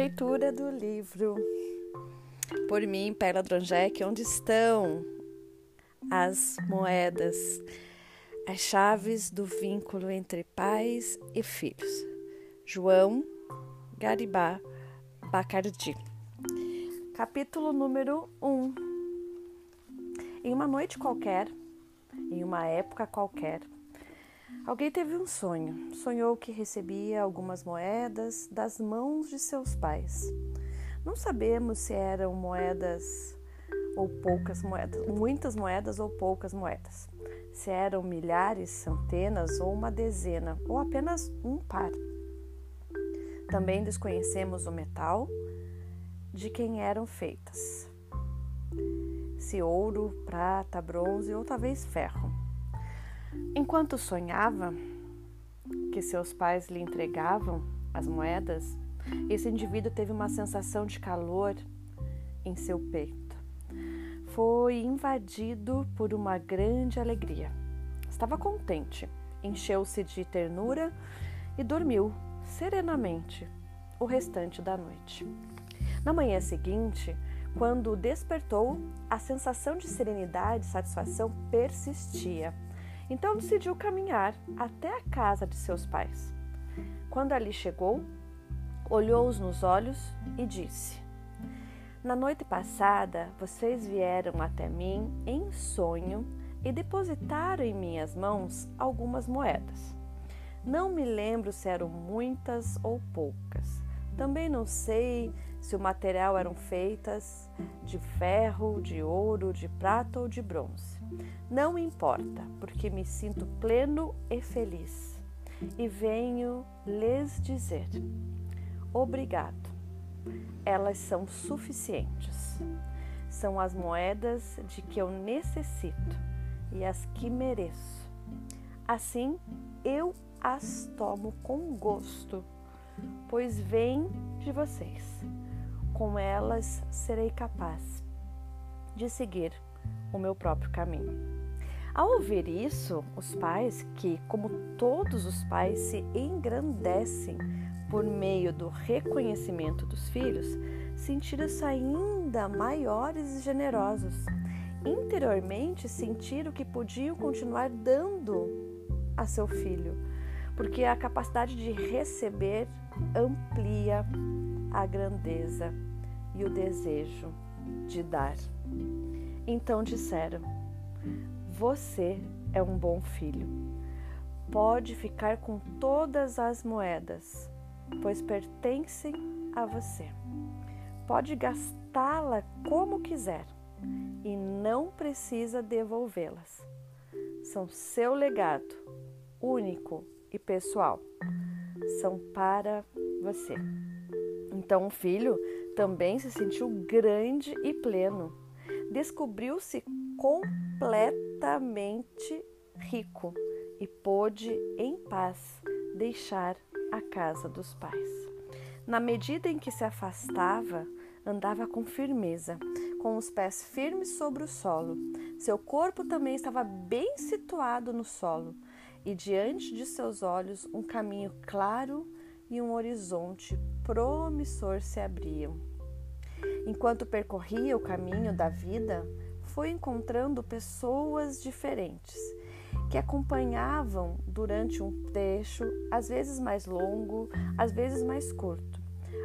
leitura do livro Por mim, Perla Dronjek, onde estão as moedas, as chaves do vínculo entre pais e filhos. João Garibá Bacardi. Capítulo número 1. Em uma noite qualquer, em uma época qualquer, Alguém teve um sonho. Sonhou que recebia algumas moedas das mãos de seus pais. Não sabemos se eram moedas ou poucas moedas, muitas moedas ou poucas moedas. Se eram milhares, centenas ou uma dezena, ou apenas um par. Também desconhecemos o metal de quem eram feitas. Se ouro, prata, bronze ou talvez ferro. Enquanto sonhava que seus pais lhe entregavam as moedas, esse indivíduo teve uma sensação de calor em seu peito. Foi invadido por uma grande alegria. Estava contente, encheu-se de ternura e dormiu serenamente o restante da noite. Na manhã seguinte, quando despertou, a sensação de serenidade e satisfação persistia. Então decidiu caminhar até a casa de seus pais. Quando ali chegou, olhou-os nos olhos e disse: Na noite passada vocês vieram até mim em sonho e depositaram em minhas mãos algumas moedas. Não me lembro se eram muitas ou poucas. Também não sei se o material eram feitas de ferro, de ouro, de prata ou de bronze. Não importa, porque me sinto pleno e feliz. E venho lhes dizer: obrigado. Elas são suficientes. São as moedas de que eu necessito e as que mereço. Assim, eu as tomo com gosto, pois vêm de vocês. Com elas serei capaz de seguir o meu próprio caminho. Ao ouvir isso, os pais, que, como todos os pais, se engrandecem por meio do reconhecimento dos filhos, sentiram-se ainda maiores e generosos. Interiormente, sentiram que podiam continuar dando a seu filho, porque a capacidade de receber amplia a grandeza e o desejo de dar. Então disseram: Você é um bom filho. Pode ficar com todas as moedas, pois pertencem a você. Pode gastá-la como quiser e não precisa devolvê-las. São seu legado, único e pessoal. São para você. Então o filho também se sentiu grande e pleno descobriu-se completamente rico e pôde, em paz, deixar a casa dos pais. Na medida em que se afastava, andava com firmeza, com os pés firmes sobre o solo. Seu corpo também estava bem situado no solo, e diante de seus olhos um caminho claro e um horizonte promissor se abriam. Enquanto percorria o caminho da vida, foi encontrando pessoas diferentes que acompanhavam durante um trecho, às vezes mais longo, às vezes mais curto.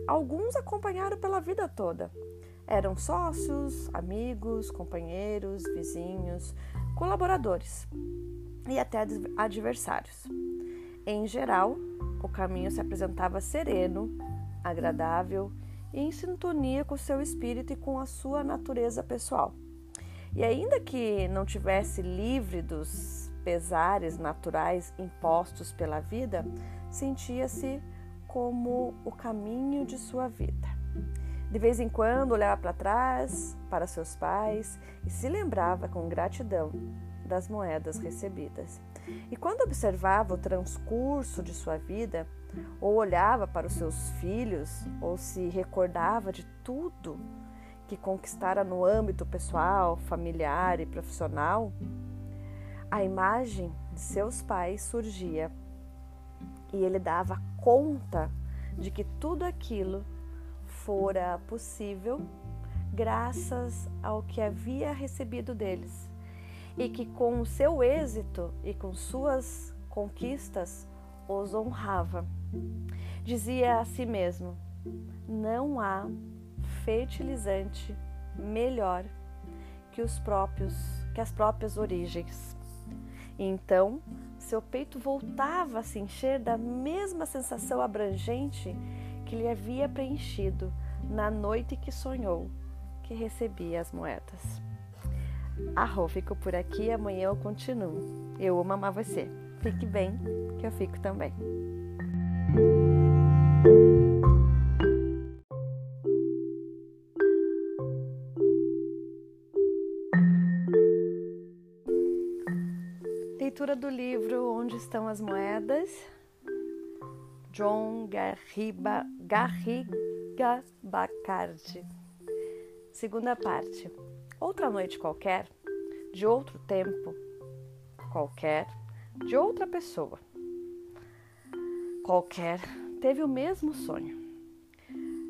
Alguns acompanharam pela vida toda. Eram sócios, amigos, companheiros, vizinhos, colaboradores e até adversários. Em geral, o caminho se apresentava sereno, agradável em sintonia com o seu espírito e com a sua natureza pessoal. E ainda que não tivesse livre dos pesares naturais impostos pela vida, sentia-se como o caminho de sua vida. De vez em quando olhava para trás, para seus pais e se lembrava com gratidão das moedas recebidas. E quando observava o transcurso de sua vida, ou olhava para os seus filhos, ou se recordava de tudo que conquistara no âmbito pessoal, familiar e profissional, a imagem de seus pais surgia. E ele dava conta de que tudo aquilo fora possível graças ao que havia recebido deles, e que com o seu êxito e com suas conquistas os honrava. Dizia a si mesmo: não há fertilizante melhor que os próprios, que as próprias origens. Então, seu peito voltava a se encher da mesma sensação abrangente que lhe havia preenchido na noite que sonhou que recebia as moedas. Arro, fico por aqui, amanhã eu continuo. Eu amo amar você. Fique bem, que eu fico também. Leitura do livro Onde Estão as Moedas, John Garriba, Garriga Bacardi. Segunda parte. Outra noite qualquer, de outro tempo, qualquer, de outra pessoa. Qualquer teve o mesmo sonho.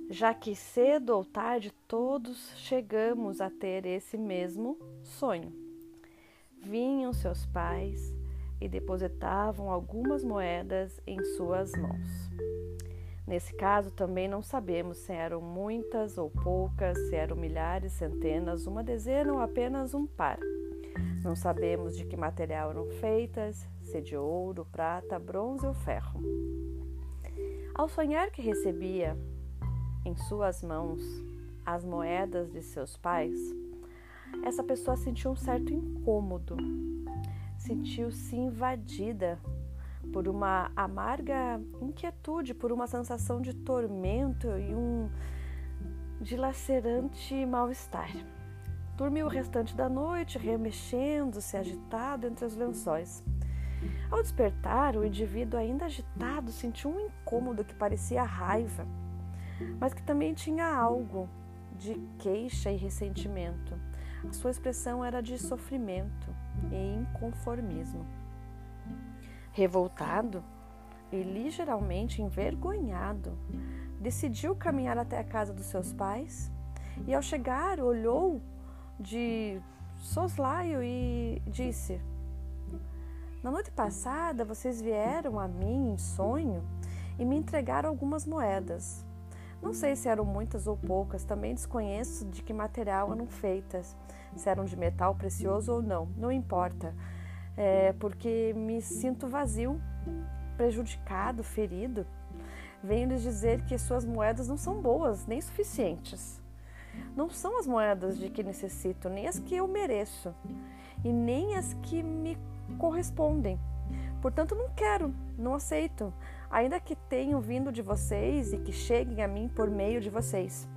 Já que cedo ou tarde todos chegamos a ter esse mesmo sonho. Vinham seus pais e depositavam algumas moedas em suas mãos. Nesse caso, também não sabemos se eram muitas ou poucas, se eram milhares, centenas, uma dezena ou apenas um par. Não sabemos de que material eram feitas, se de ouro, prata, bronze ou ferro. Ao sonhar que recebia em suas mãos as moedas de seus pais, essa pessoa sentiu um certo incômodo, sentiu-se invadida por uma amarga inquietude, por uma sensação de tormento e um dilacerante mal-estar. Dormiu o restante da noite, remexendo-se, agitado entre os lençóis. Ao despertar, o indivíduo, ainda agitado, sentiu um incômodo que parecia raiva, mas que também tinha algo de queixa e ressentimento. A sua expressão era de sofrimento e inconformismo. Revoltado e ligeiramente envergonhado, decidiu caminhar até a casa dos seus pais e, ao chegar, olhou de soslaio e disse: Na noite passada vocês vieram a mim em sonho e me entregaram algumas moedas. Não sei se eram muitas ou poucas, também desconheço de que material eram feitas, se eram de metal precioso ou não, não importa é, porque me sinto vazio, prejudicado, ferido. Venho lhes dizer que suas moedas não são boas, nem suficientes. Não são as moedas de que necessito, nem as que eu mereço, e nem as que me correspondem. Portanto, não quero, não aceito, ainda que tenham vindo de vocês e que cheguem a mim por meio de vocês.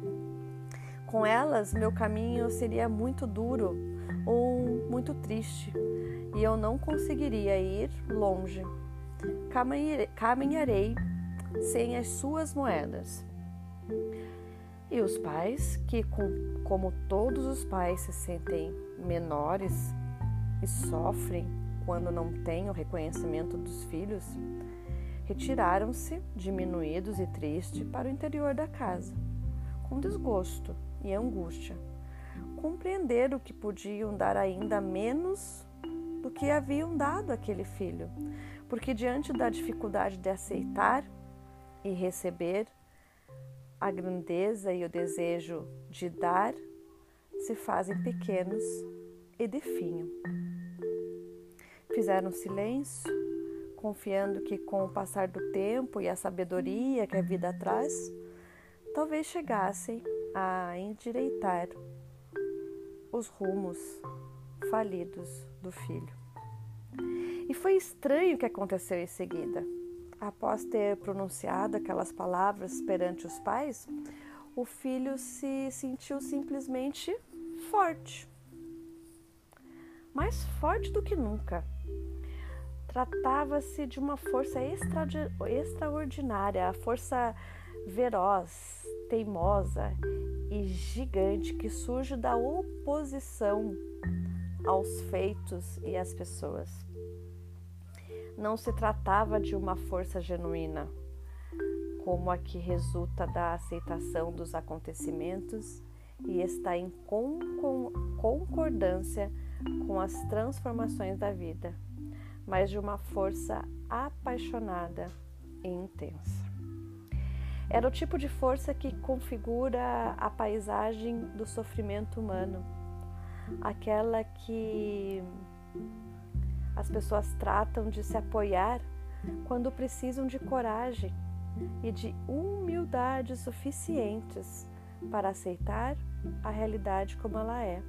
Com elas, meu caminho seria muito duro ou muito triste, e eu não conseguiria ir longe. Caminharei sem as suas moedas. E os pais, que como todos os pais se sentem menores e sofrem quando não têm o reconhecimento dos filhos, retiraram-se, diminuídos e tristes, para o interior da casa, com desgosto e angústia. Compreenderam que podiam dar ainda menos do que haviam dado aquele filho, porque diante da dificuldade de aceitar e receber, a grandeza e o desejo de dar se fazem pequenos e definham. Fizeram silêncio, confiando que com o passar do tempo e a sabedoria que a vida traz, talvez chegassem a endireitar os rumos falidos do filho. E foi estranho o que aconteceu em seguida. Após ter pronunciado aquelas palavras perante os pais, o filho se sentiu simplesmente forte. Mais forte do que nunca. Tratava-se de uma força extra, extraordinária, a força veroz, teimosa e gigante que surge da oposição aos feitos e às pessoas. Não se tratava de uma força genuína, como a que resulta da aceitação dos acontecimentos e está em concordância com as transformações da vida, mas de uma força apaixonada e intensa. Era o tipo de força que configura a paisagem do sofrimento humano, aquela que as pessoas tratam de se apoiar quando precisam de coragem e de humildade suficientes para aceitar a realidade como ela é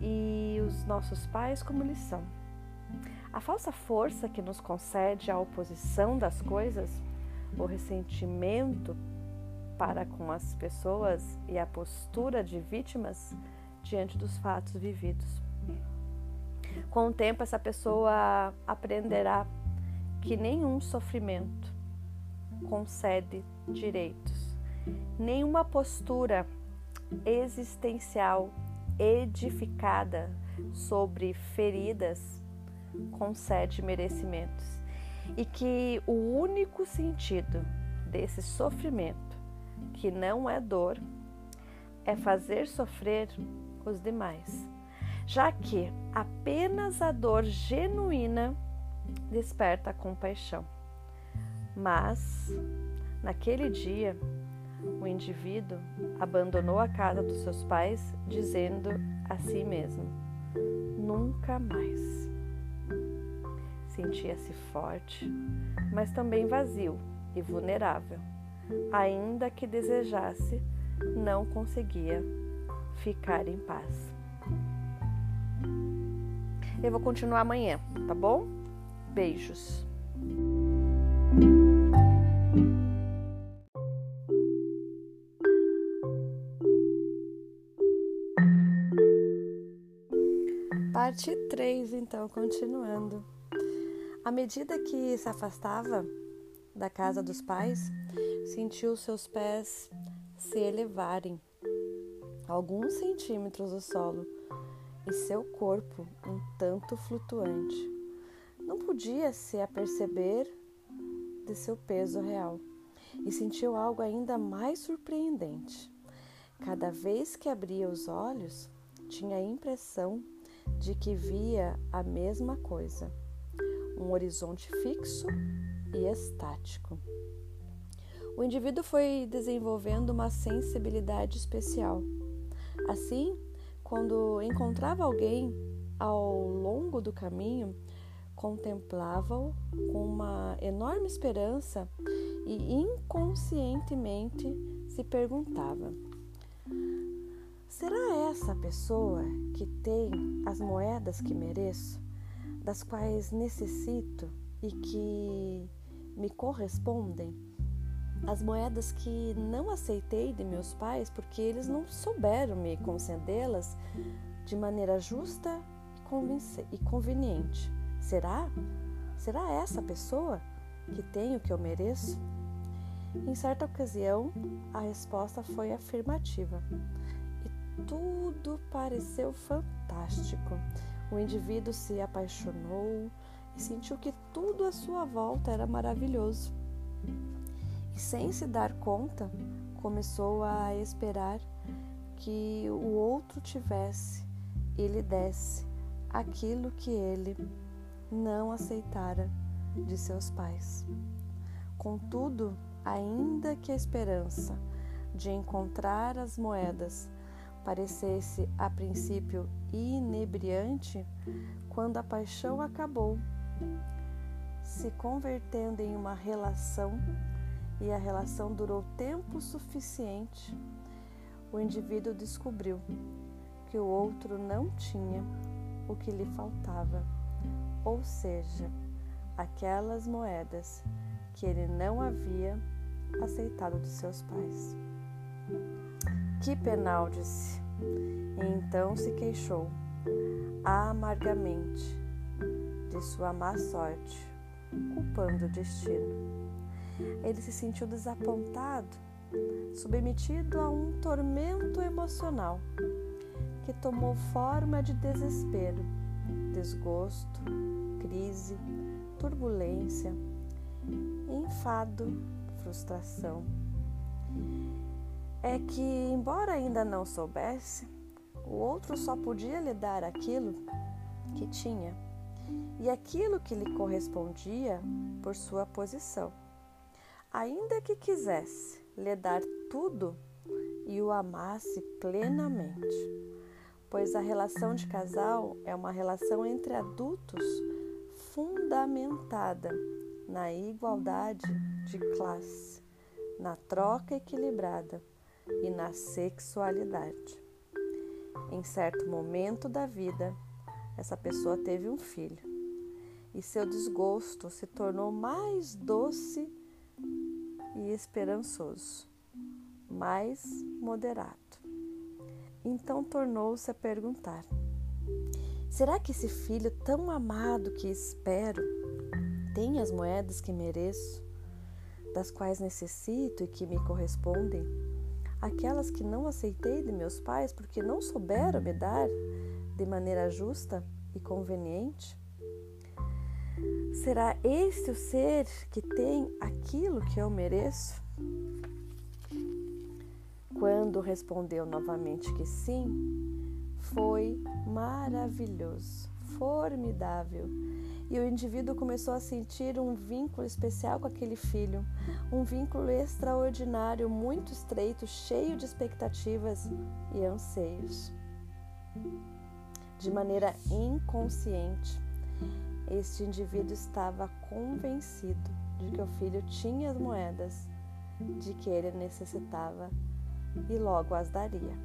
e os nossos pais como são. A falsa força que nos concede a oposição das coisas, o ressentimento para com as pessoas e a postura de vítimas diante dos fatos vividos. Com o tempo, essa pessoa aprenderá que nenhum sofrimento concede direitos, nenhuma postura existencial edificada sobre feridas concede merecimentos e que o único sentido desse sofrimento, que não é dor, é fazer sofrer os demais, já que apenas a dor genuína desperta a compaixão. Mas, naquele dia, o indivíduo abandonou a casa dos seus pais, dizendo a si mesmo: nunca mais. Sentia-se forte, mas também vazio e vulnerável. Ainda que desejasse, não conseguia ficar em paz. Eu vou continuar amanhã, tá bom? Beijos. Parte 3, então, continuando. À medida que se afastava da casa dos pais, sentiu seus pés se elevarem alguns centímetros do solo e seu corpo um tanto flutuante. Não podia se aperceber de seu peso real e sentiu algo ainda mais surpreendente. Cada vez que abria os olhos, tinha a impressão de que via a mesma coisa, um horizonte fixo e estático. O indivíduo foi desenvolvendo uma sensibilidade especial. Assim, quando encontrava alguém ao longo do caminho, contemplava-o com uma enorme esperança e inconscientemente se perguntava: Será essa a pessoa que tem as moedas que mereço, das quais necessito e que me correspondem? As moedas que não aceitei de meus pais porque eles não souberam me concedê-las de maneira justa e conveniente. Será? Será essa pessoa que tem o que eu mereço? Em certa ocasião, a resposta foi afirmativa tudo pareceu fantástico. O indivíduo se apaixonou e sentiu que tudo à sua volta era maravilhoso. E sem se dar conta, começou a esperar que o outro tivesse e lhe desse aquilo que ele não aceitara de seus pais. Contudo, ainda que a esperança de encontrar as moedas parecesse a princípio inebriante, quando a paixão acabou, se convertendo em uma relação e a relação durou tempo suficiente, o indivíduo descobriu que o outro não tinha o que lhe faltava, ou seja, aquelas moedas que ele não havia aceitado de seus pais. Que penal, disse. E então se queixou amargamente de sua má sorte, culpando o destino. Ele se sentiu desapontado, submetido a um tormento emocional que tomou forma de desespero, desgosto, crise, turbulência enfado, frustração. É que, embora ainda não soubesse, o outro só podia lhe dar aquilo que tinha. E aquilo que lhe correspondia por sua posição. Ainda que quisesse lhe dar tudo e o amasse plenamente, pois a relação de casal é uma relação entre adultos fundamentada na igualdade de classe, na troca equilibrada e na sexualidade. Em certo momento da vida, essa pessoa teve um filho e seu desgosto se tornou mais doce e esperançoso, mais moderado. Então tornou-se a perguntar: será que esse filho tão amado que espero tem as moedas que mereço, das quais necessito e que me correspondem? Aquelas que não aceitei de meus pais porque não souberam me dar de maneira justa e conveniente? Será este o ser que tem aquilo que eu mereço? Quando respondeu novamente que sim, foi maravilhoso, formidável. E o indivíduo começou a sentir um vínculo especial com aquele filho, um vínculo extraordinário, muito estreito, cheio de expectativas e anseios. De maneira inconsciente, este indivíduo estava convencido de que o filho tinha as moedas de que ele necessitava e logo as daria.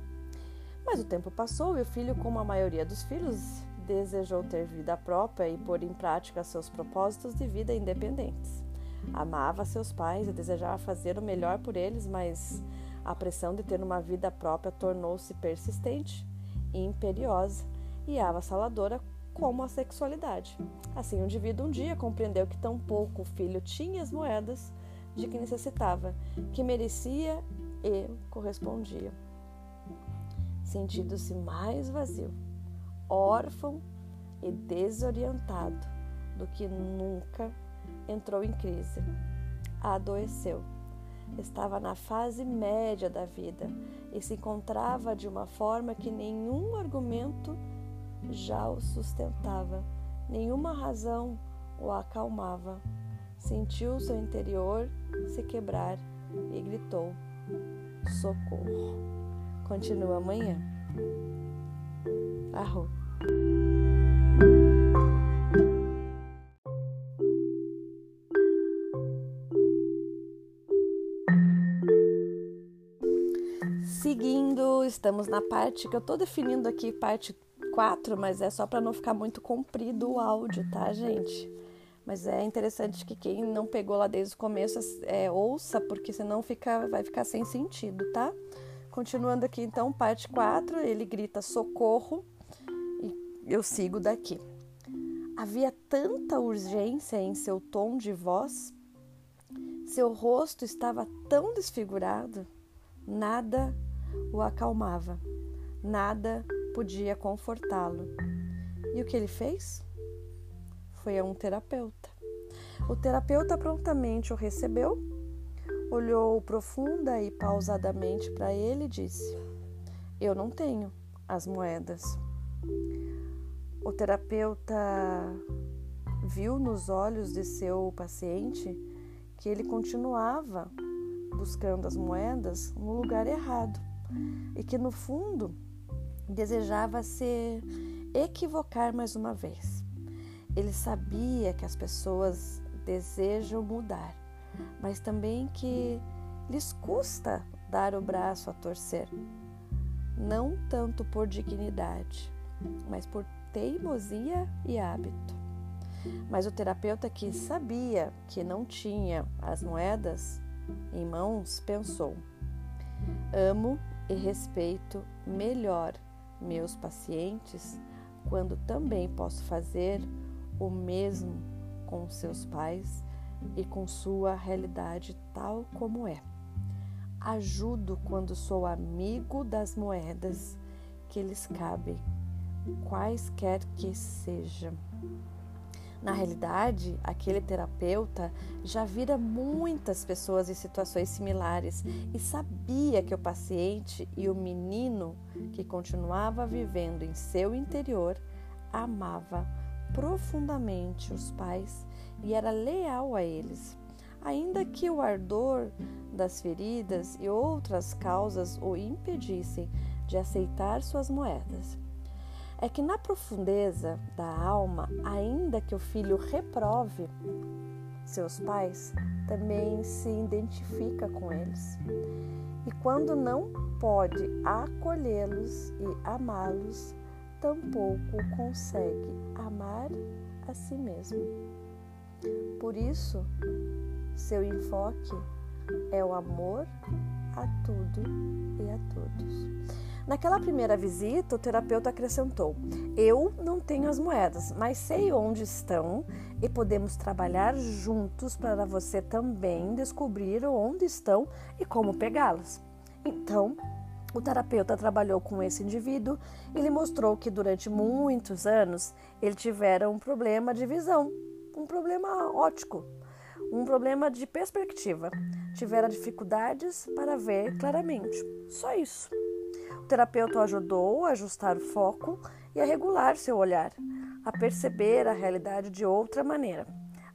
Mas o tempo passou e o filho, como a maioria dos filhos, desejou ter vida própria e pôr em prática seus propósitos de vida independentes. Amava seus pais e desejava fazer o melhor por eles, mas a pressão de ter uma vida própria tornou-se persistente imperiosa e avassaladora como a sexualidade. Assim, o indivíduo um dia compreendeu que tão pouco o filho tinha as moedas de que necessitava, que merecia e correspondia. Sentindo-se mais vazio, órfão e desorientado do que nunca, entrou em crise. Adoeceu. Estava na fase média da vida e se encontrava de uma forma que nenhum argumento já o sustentava, nenhuma razão o acalmava. Sentiu seu interior se quebrar e gritou: Socorro. Continua amanhã. Arro. Seguindo, estamos na parte que eu estou definindo aqui, parte 4, mas é só para não ficar muito comprido o áudio, tá, gente? Mas é interessante que quem não pegou lá desde o começo é, ouça, porque senão fica, vai ficar sem sentido, tá? Continuando aqui, então, parte 4, ele grita socorro e eu sigo daqui. Havia tanta urgência em seu tom de voz, seu rosto estava tão desfigurado, nada o acalmava, nada podia confortá-lo. E o que ele fez? Foi a um terapeuta. O terapeuta prontamente o recebeu, olhou profunda e pausadamente para ele e disse: Eu não tenho as moedas. O terapeuta viu nos olhos de seu paciente que ele continuava buscando as moedas no lugar errado e que no fundo desejava se equivocar mais uma vez. Ele sabia que as pessoas desejam mudar, mas também que lhes custa dar o braço a torcer, não tanto por dignidade, mas por teimosia e hábito. Mas o terapeuta que sabia que não tinha as moedas em mãos pensou: amo e respeito melhor meus pacientes quando também posso fazer o mesmo com seus pais e com sua realidade tal como é. Ajudo quando sou amigo das moedas que lhes cabem, quaisquer que sejam. Na realidade, aquele terapeuta já vira muitas pessoas em situações similares e sabia que o paciente e o menino que continuava vivendo em seu interior amava profundamente os pais e era leal a eles, ainda que o ardor das feridas e outras causas o impedissem de aceitar suas moedas é que na profundeza da alma, ainda que o filho reprove seus pais, também se identifica com eles. E quando não pode acolhê-los e amá-los, tampouco consegue amar a si mesmo. Por isso, seu enfoque é o amor a tudo e a todos. Naquela primeira visita, o terapeuta acrescentou: Eu não tenho as moedas, mas sei onde estão e podemos trabalhar juntos para você também descobrir onde estão e como pegá-las. Então, o terapeuta trabalhou com esse indivíduo e lhe mostrou que durante muitos anos ele tivera um problema de visão, um problema óptico, um problema de perspectiva. Tivera dificuldades para ver claramente. Só isso terapeuta o ajudou a ajustar o foco e a regular seu olhar, a perceber a realidade de outra maneira,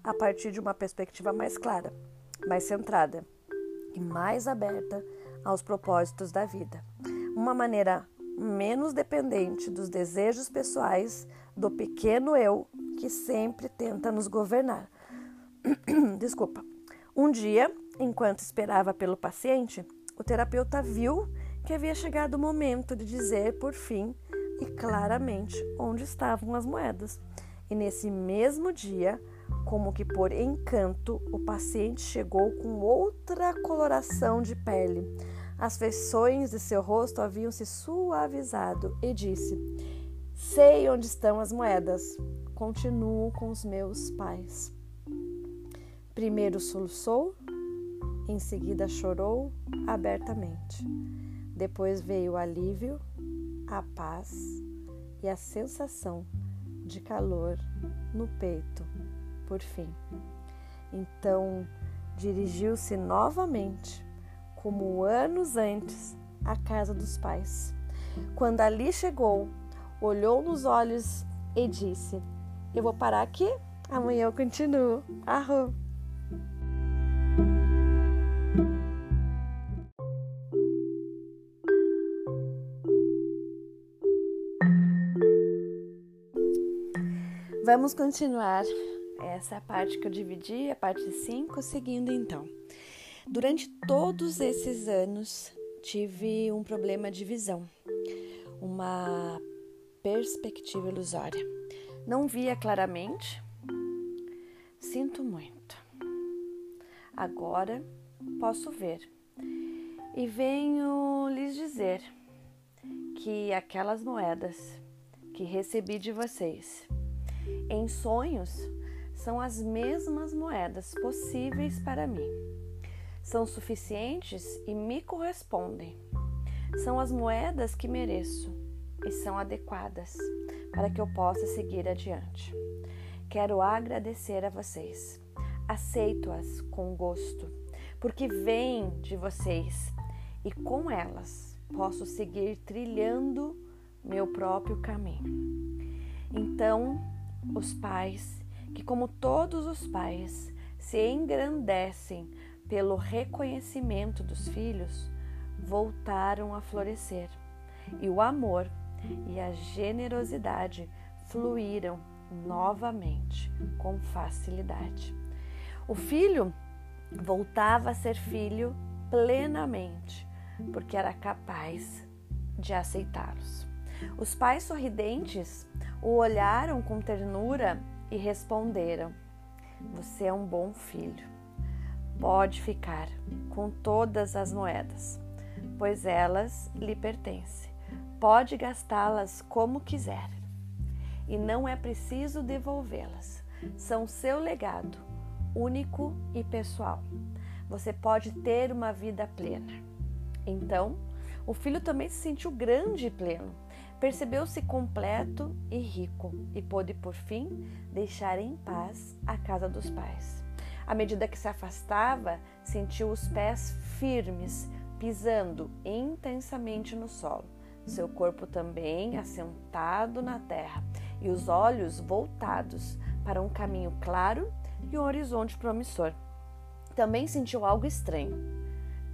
a partir de uma perspectiva mais clara, mais centrada e mais aberta aos propósitos da vida. Uma maneira menos dependente dos desejos pessoais do pequeno eu que sempre tenta nos governar. Desculpa. Um dia, enquanto esperava pelo paciente, o terapeuta viu que havia chegado o momento de dizer, por fim e claramente, onde estavam as moedas. E nesse mesmo dia, como que por encanto, o paciente chegou com outra coloração de pele. As feições de seu rosto haviam se suavizado e disse: Sei onde estão as moedas. Continuo com os meus pais. Primeiro soluçou, em seguida chorou abertamente. Depois veio o alívio, a paz e a sensação de calor no peito, por fim. Então dirigiu-se novamente, como anos antes, à casa dos pais. Quando ali chegou, olhou nos olhos e disse: Eu vou parar aqui, amanhã eu continuo. Arro! Vamos continuar essa parte que eu dividi, a parte 5, seguindo então. Durante todos esses anos, tive um problema de visão, uma perspectiva ilusória. Não via claramente, sinto muito. Agora posso ver e venho lhes dizer que aquelas moedas que recebi de vocês em sonhos, são as mesmas moedas possíveis para mim. São suficientes e me correspondem. São as moedas que mereço e são adequadas para que eu possa seguir adiante. Quero agradecer a vocês. Aceito-as com gosto, porque vêm de vocês e com elas posso seguir trilhando meu próprio caminho. Então, os pais, que como todos os pais se engrandecem pelo reconhecimento dos filhos, voltaram a florescer, e o amor e a generosidade fluíram novamente com facilidade. O filho voltava a ser filho plenamente, porque era capaz de aceitá-los. Os pais sorridentes o olharam com ternura e responderam: Você é um bom filho. Pode ficar com todas as moedas, pois elas lhe pertencem. Pode gastá-las como quiser. E não é preciso devolvê-las. São seu legado, único e pessoal. Você pode ter uma vida plena. Então, o filho também se sentiu grande e pleno percebeu-se completo e rico e pôde, por fim, deixar em paz a casa dos pais. À medida que se afastava, sentiu os pés firmes, pisando intensamente no solo, seu corpo também assentado na terra e os olhos voltados para um caminho claro e um horizonte promissor. Também sentiu algo estranho.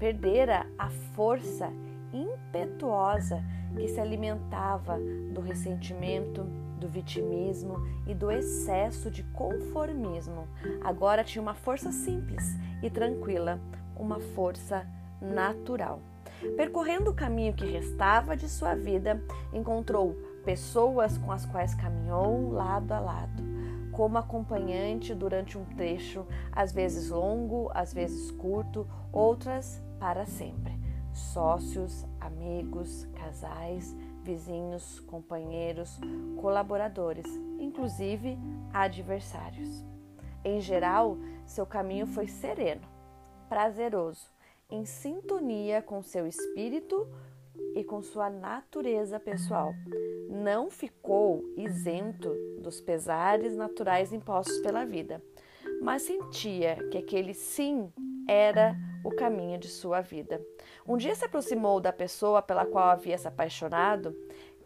Perdera a força impetuosa que se alimentava do ressentimento, do vitimismo e do excesso de conformismo. Agora tinha uma força simples e tranquila, uma força natural. Percorrendo o caminho que restava de sua vida, encontrou pessoas com as quais caminhou lado a lado, como acompanhante durante um trecho, às vezes longo, às vezes curto, outras para sempre sócios, amigos, casais, vizinhos, companheiros, colaboradores, inclusive adversários. Em geral, seu caminho foi sereno, prazeroso, em sintonia com seu espírito e com sua natureza pessoal. Não ficou isento dos pesares naturais impostos pela vida, mas sentia que aquele sim era o caminho de sua vida. Um dia se aproximou da pessoa pela qual havia se apaixonado,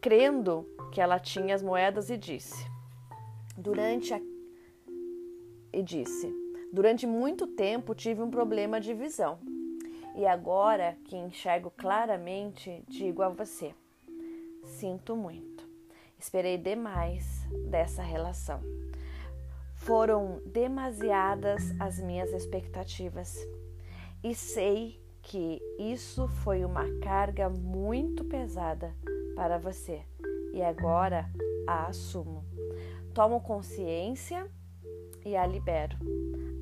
crendo que ela tinha as moedas e disse: Durante a e disse: Durante muito tempo tive um problema de visão. E agora que enxergo claramente, digo a você: sinto muito. Esperei demais dessa relação. Foram demasiadas as minhas expectativas e sei que isso foi uma carga muito pesada para você e agora a assumo. Tomo consciência e a libero.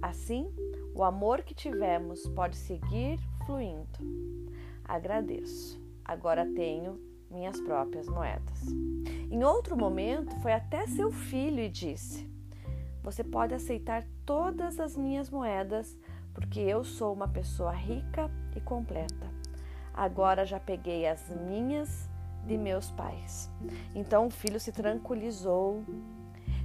Assim, o amor que tivemos pode seguir fluindo. Agradeço. Agora tenho minhas próprias moedas. Em outro momento, foi até seu filho e disse: Você pode aceitar todas as minhas moedas porque eu sou uma pessoa rica e completa. Agora já peguei as minhas de meus pais. Então o filho se tranquilizou,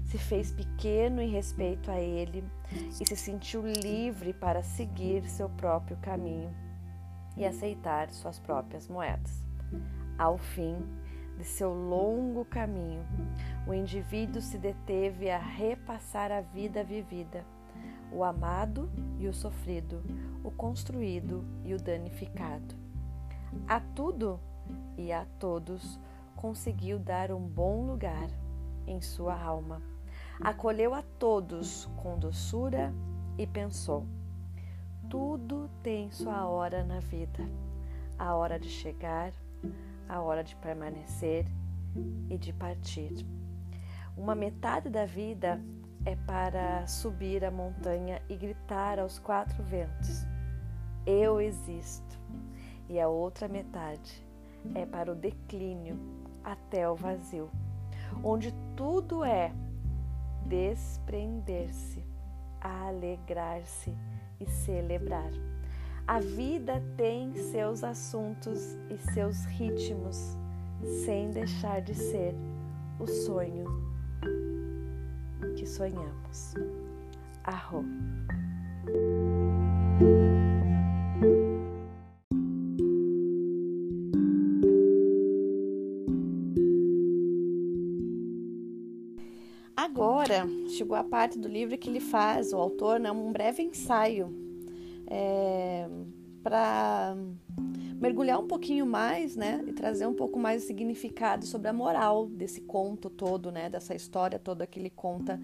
se fez pequeno em respeito a ele e se sentiu livre para seguir seu próprio caminho e aceitar suas próprias moedas. Ao fim de seu longo caminho, o indivíduo se deteve a repassar a vida vivida o amado e o sofrido, o construído e o danificado. A tudo e a todos conseguiu dar um bom lugar em sua alma. Acolheu a todos com doçura e pensou: tudo tem sua hora na vida, a hora de chegar, a hora de permanecer e de partir. Uma metade da vida é para subir a montanha e gritar aos quatro ventos: Eu existo. E a outra metade é para o declínio até o vazio, onde tudo é desprender-se, alegrar-se e celebrar. A vida tem seus assuntos e seus ritmos, sem deixar de ser o sonho sonhamos. Arro. Agora chegou a parte do livro que ele faz, o autor, né, um breve ensaio é, para mergulhar um pouquinho mais, né, e trazer um pouco mais de significado sobre a moral desse conto todo, né, dessa história toda que ele conta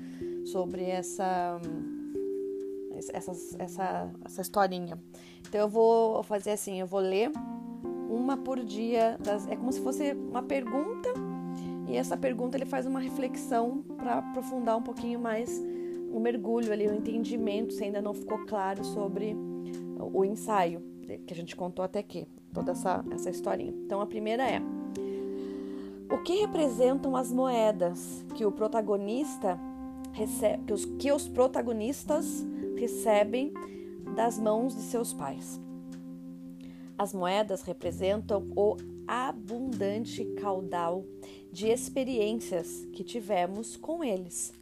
sobre essa essa, essa, essa historinha. Então eu vou fazer assim, eu vou ler uma por dia, das, é como se fosse uma pergunta e essa pergunta ele faz uma reflexão para aprofundar um pouquinho mais o mergulho ali, o entendimento, se ainda não ficou claro sobre o ensaio que a gente contou até aqui toda essa, essa historinha. Então a primeira é: o que representam as moedas que o protagonista recebe, que os, que os protagonistas recebem das mãos de seus pais? As moedas representam o abundante caudal de experiências que tivemos com eles,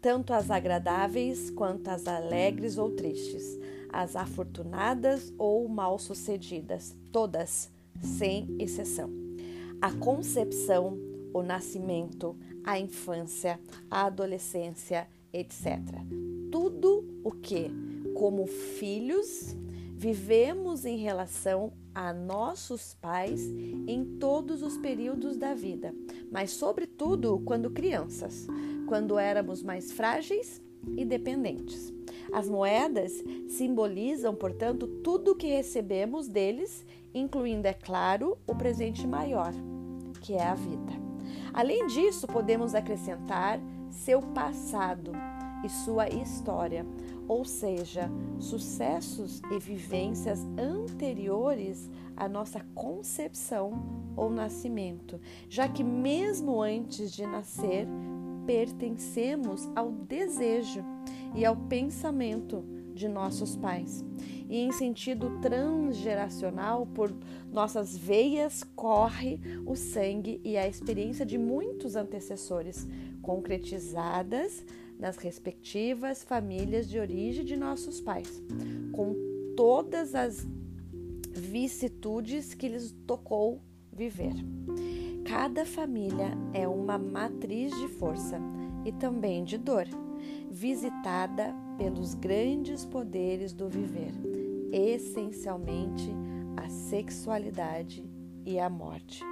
tanto as agradáveis quanto as alegres ou tristes, as afortunadas ou mal-sucedidas, todas, sem exceção. A concepção, o nascimento, a infância, a adolescência, etc. Tudo o que, como filhos, vivemos em relação a nossos pais em todos os períodos da vida, mas, sobretudo, quando crianças, quando éramos mais frágeis e dependentes. As moedas simbolizam, portanto, tudo o que recebemos deles, incluindo, é claro, o presente maior, que é a vida. Além disso, podemos acrescentar seu passado e sua história, ou seja, sucessos e vivências anteriores à nossa concepção ou nascimento, já que mesmo antes de nascer, pertencemos ao desejo e ao pensamento de nossos pais. E em sentido transgeracional, por nossas veias corre o sangue e a experiência de muitos antecessores, concretizadas nas respectivas famílias de origem de nossos pais, com todas as vicissitudes que lhes tocou viver. Cada família é uma matriz de força e também de dor, visitada pelos grandes poderes do viver, essencialmente a sexualidade e a morte.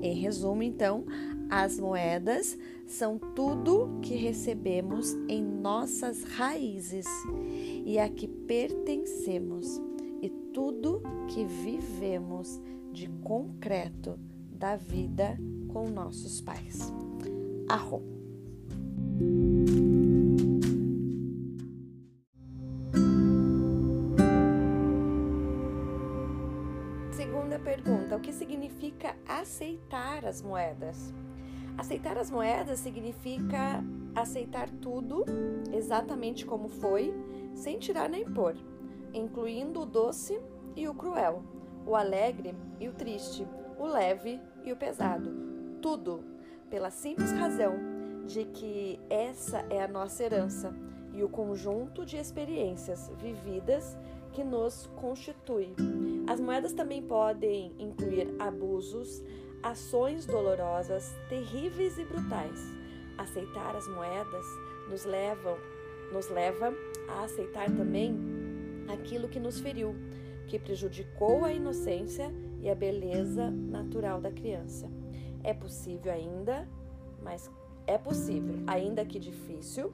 Em resumo, então, as moedas são tudo que recebemos em nossas raízes e a que pertencemos, e tudo que vivemos de concreto da vida com nossos pais. Arro. Segunda pergunta: o que significa aceitar as moedas? Aceitar as moedas significa aceitar tudo exatamente como foi, sem tirar nem pôr, incluindo o doce e o cruel, o alegre e o triste, o leve e o pesado. Tudo, pela simples razão de que essa é a nossa herança e o conjunto de experiências vividas que nos constitui. As moedas também podem incluir abusos, ações dolorosas, terríveis e brutais. Aceitar as moedas nos levam, nos leva a aceitar também aquilo que nos feriu, que prejudicou a inocência e a beleza natural da criança. É possível ainda, mas é possível, ainda que difícil,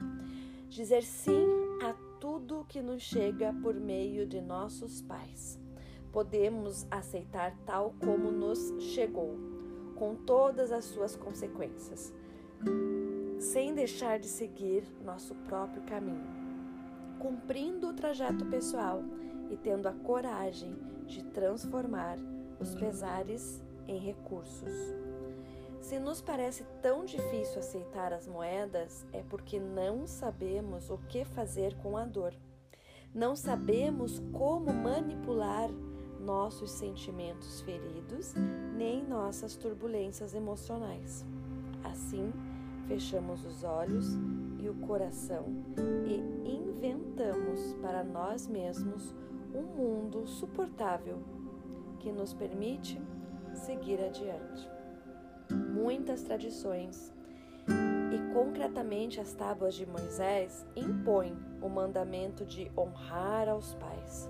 dizer sim a tudo que nos chega por meio de nossos pais. Podemos aceitar tal como nos chegou com todas as suas consequências, sem deixar de seguir nosso próprio caminho, cumprindo o trajeto pessoal e tendo a coragem de transformar os pesares em recursos. Se nos parece tão difícil aceitar as moedas, é porque não sabemos o que fazer com a dor. Não sabemos como manipular nossos sentimentos feridos, nem nossas turbulências emocionais. Assim, fechamos os olhos e o coração e inventamos para nós mesmos um mundo suportável que nos permite seguir adiante. Muitas tradições e concretamente as tábuas de Moisés impõem o mandamento de honrar aos pais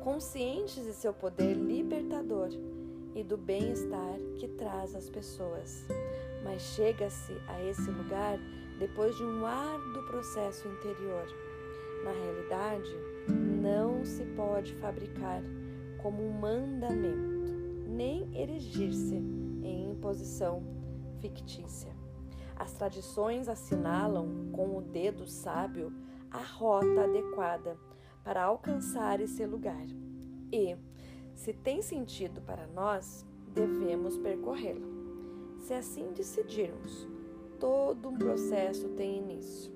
conscientes de seu poder libertador e do bem-estar que traz às pessoas. Mas chega-se a esse lugar depois de um árduo processo interior. Na realidade, não se pode fabricar como um mandamento, nem erigir-se em imposição fictícia. As tradições assinalam com o dedo sábio a rota adequada para alcançar esse lugar. E, se tem sentido para nós, devemos percorrê-lo. Se assim decidirmos, todo um processo tem início.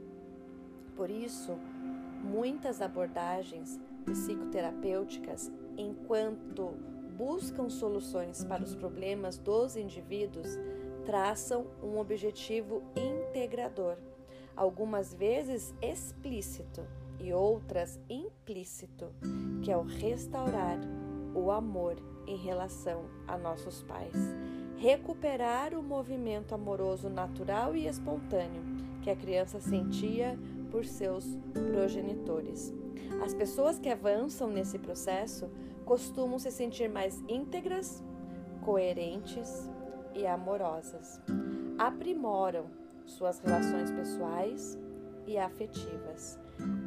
Por isso, muitas abordagens psicoterapêuticas, enquanto buscam soluções para os problemas dos indivíduos, traçam um objetivo integrador, algumas vezes explícito e outras implícito, que é o restaurar o amor em relação a nossos pais, recuperar o movimento amoroso natural e espontâneo que a criança sentia por seus progenitores. As pessoas que avançam nesse processo costumam se sentir mais íntegras, coerentes e amorosas. Aprimoram suas relações pessoais e afetivas.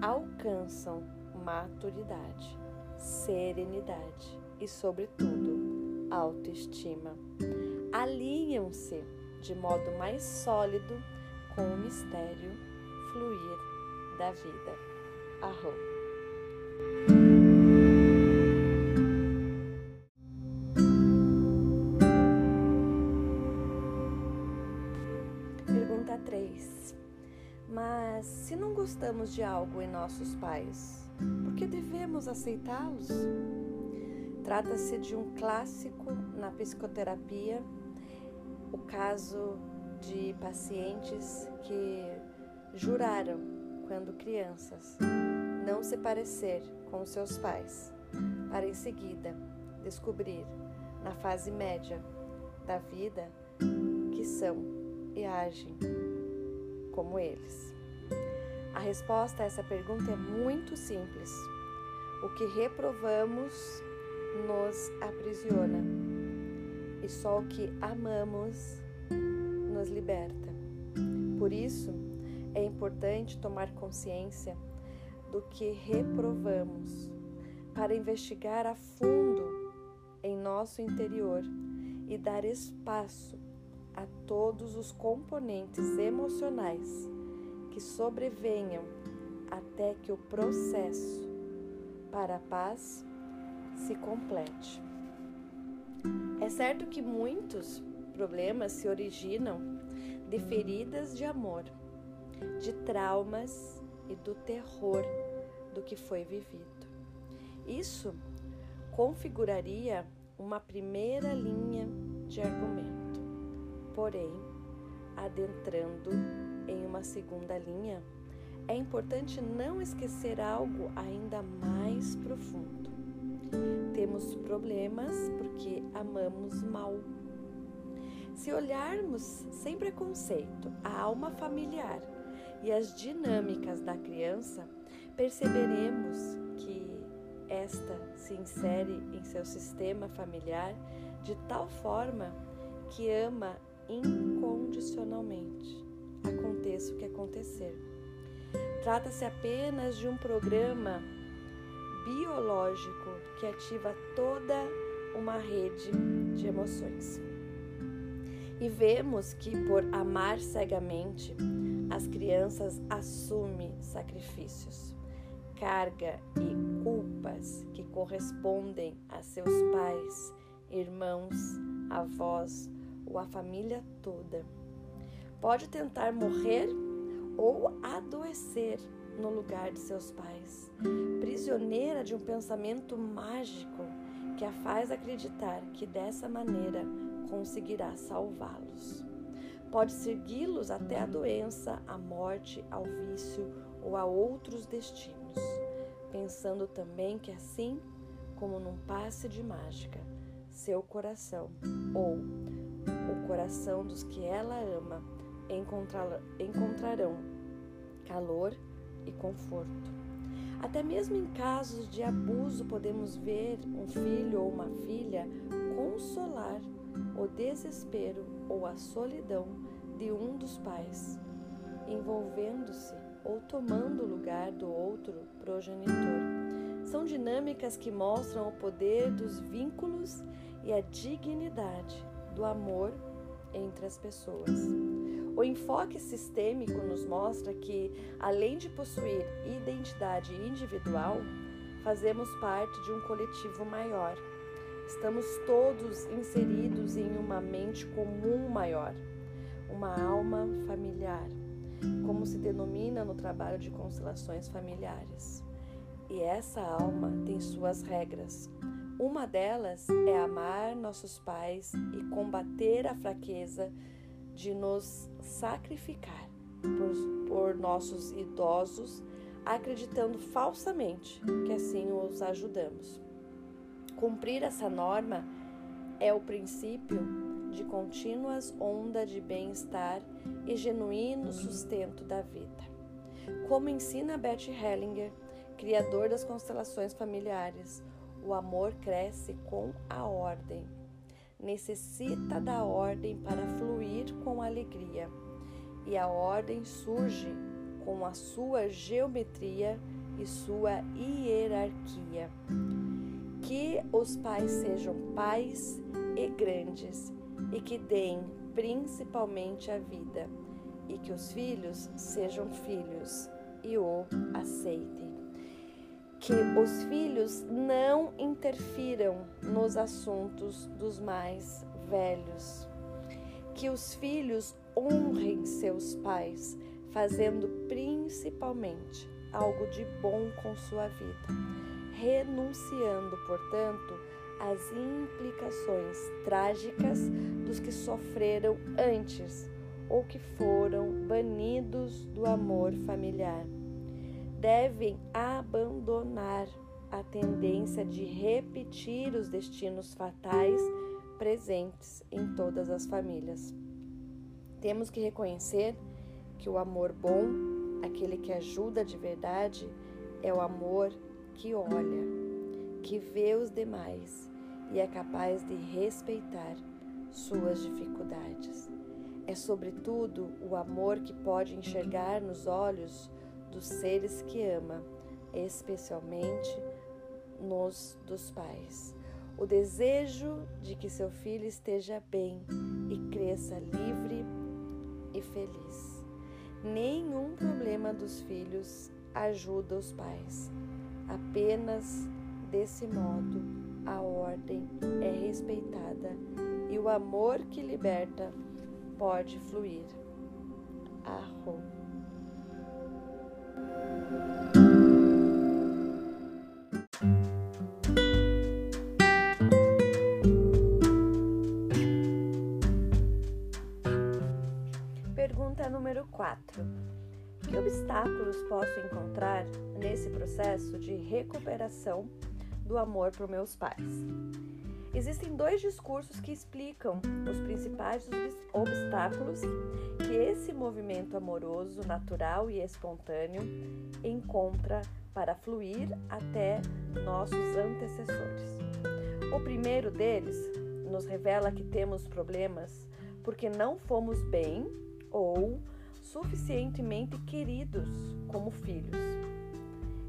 Alcançam maturidade, serenidade e, sobretudo, autoestima. Alinham-se de modo mais sólido com o mistério fluir da vida. Arro. Pergunta 3. Mas se não gostamos de algo em nossos pais, por que devemos aceitá-los? Trata-se de um clássico na psicoterapia, o caso de pacientes que juraram, quando crianças, não se parecer com seus pais, para em seguida descobrir, na fase média da vida, que são e agem como eles. A resposta a essa pergunta é muito simples. O que reprovamos nos aprisiona e só o que amamos nos liberta. Por isso, é importante tomar consciência do que reprovamos para investigar a fundo em nosso interior e dar espaço a todos os componentes emocionais que sobrevenham até que o processo para a paz se complete. É certo que muitos problemas se originam de feridas de amor, de traumas e do terror do que foi vivido. Isso configuraria uma primeira linha de argumento. Porém, adentrando em uma segunda linha, é importante não esquecer algo ainda mais profundo. Temos problemas porque amamos mal. Se olharmos sem preconceito a alma familiar e as dinâmicas da criança, perceberemos que esta se insere em seu sistema familiar de tal forma que ama incondicionalmente, aconteça o que acontecer. Trata-se apenas de um programa biológico que ativa toda uma rede de emoções. E vemos que, por amar cegamente, as crianças assumem sacrifícios, carga e culpas que correspondem a seus pais, irmãos, avós ou a família toda. Pode tentar morrer ou adoecer no lugar de seus pais, prisioneira de um pensamento mágico que a faz acreditar que dessa maneira conseguirá salvá-los pode segui-los até a doença, a morte, ao vício ou a outros destinos, pensando também que assim como num passe de mágica, seu coração ou o coração dos que ela ama encontrarão calor e conforto. Até mesmo em casos de abuso, podemos ver um filho ou uma filha consolar o desespero ou a solidão de um dos pais, envolvendo-se ou tomando o lugar do outro progenitor. São dinâmicas que mostram o poder dos vínculos e a dignidade do amor entre as pessoas. O enfoque sistêmico nos mostra que, além de possuir identidade individual, fazemos parte de um coletivo maior Estamos todos inseridos em uma mente comum maior, uma alma familiar, como se denomina no trabalho de constelações familiares. E essa alma tem suas regras. Uma delas é amar nossos pais e combater a fraqueza de nos sacrificar por, por nossos idosos, acreditando falsamente que assim os ajudamos. Cumprir essa norma é o princípio de contínuas ondas de bem-estar e genuíno sustento da vida. Como ensina Bert Hellinger, criador das constelações familiares, o amor cresce com a ordem. Necessita da ordem para fluir com alegria, e a ordem surge com a sua geometria e sua hierarquia. Que os pais sejam pais e grandes e que deem principalmente a vida, e que os filhos sejam filhos e o aceitem. Que os filhos não interfiram nos assuntos dos mais velhos. Que os filhos honrem seus pais, fazendo principalmente algo de bom com sua vida, renunciando, portanto, às implicações trágicas dos que sofreram antes ou que foram banidos do amor familiar. Devem abandonar a tendência de repetir os destinos fatais presentes em todas as famílias. Temos que reconhecer que o amor bom, aquele que ajuda de verdade, é o amor que olha, que vê os demais e é capaz de respeitar suas dificuldades. É, sobretudo, o amor que pode enxergar nos olhos dos seres que ama, especialmente nos dos pais. O desejo de que seu filho esteja bem e cresça livre e feliz. Nenhum problema dos filhos ajuda os pais. Apenas desse modo a ordem é respeitada e o amor que liberta pode fluir. Arro. Pergunta número 4. Que obstáculos posso encontrar nesse processo de recuperação do amor por meus pais? Existem dois discursos que explicam os principais obstáculos que esse movimento amoroso, natural e espontâneo encontra para fluir até nossos antecessores. O primeiro deles nos revela que temos problemas porque não fomos bem ou suficientemente queridos como filhos.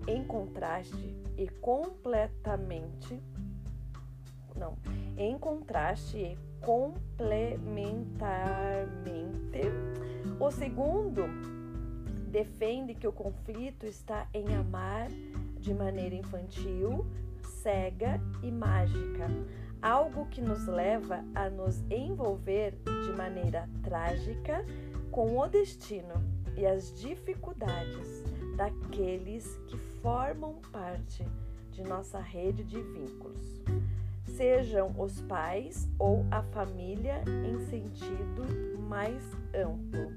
Em contraste e completamente não, em contraste e complementarmente. O segundo defende que o conflito está em amar de maneira infantil, cega e mágica, algo que nos leva a nos envolver de maneira trágica com o destino e as dificuldades daqueles que formam parte de nossa rede de vínculos sejam os pais ou a família em sentido mais amplo.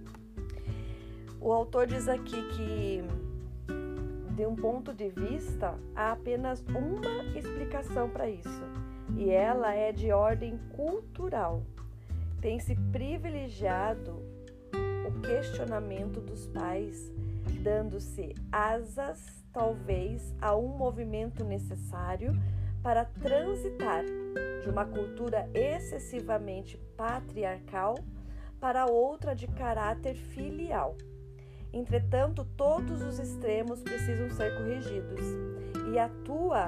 O autor diz aqui que, de um ponto de vista, há apenas uma explicação para isso, e ela é de ordem cultural. Tem se privilegiado o questionamento dos pais, dando-se asas, talvez, a um movimento necessário para transitar de uma cultura excessivamente patriarcal para outra de caráter filial. Entretanto, todos os extremos precisam ser corrigidos e, atua,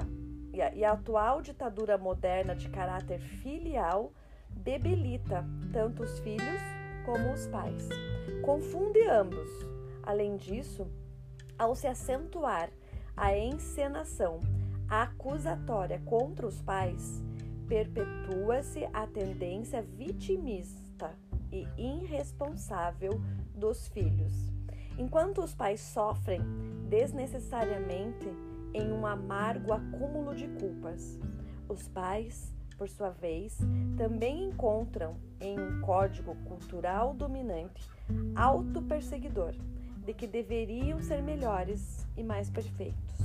e a atual ditadura moderna de caráter filial debilita tanto os filhos como os pais. Confunde ambos. Além disso, ao se acentuar a encenação acusatória contra os pais, perpetua-se a tendência vitimista e irresponsável dos filhos, enquanto os pais sofrem desnecessariamente em um amargo acúmulo de culpas. Os pais por sua vez, também encontram em um código cultural dominante auto-perseguidor de que deveriam ser melhores e mais perfeitos.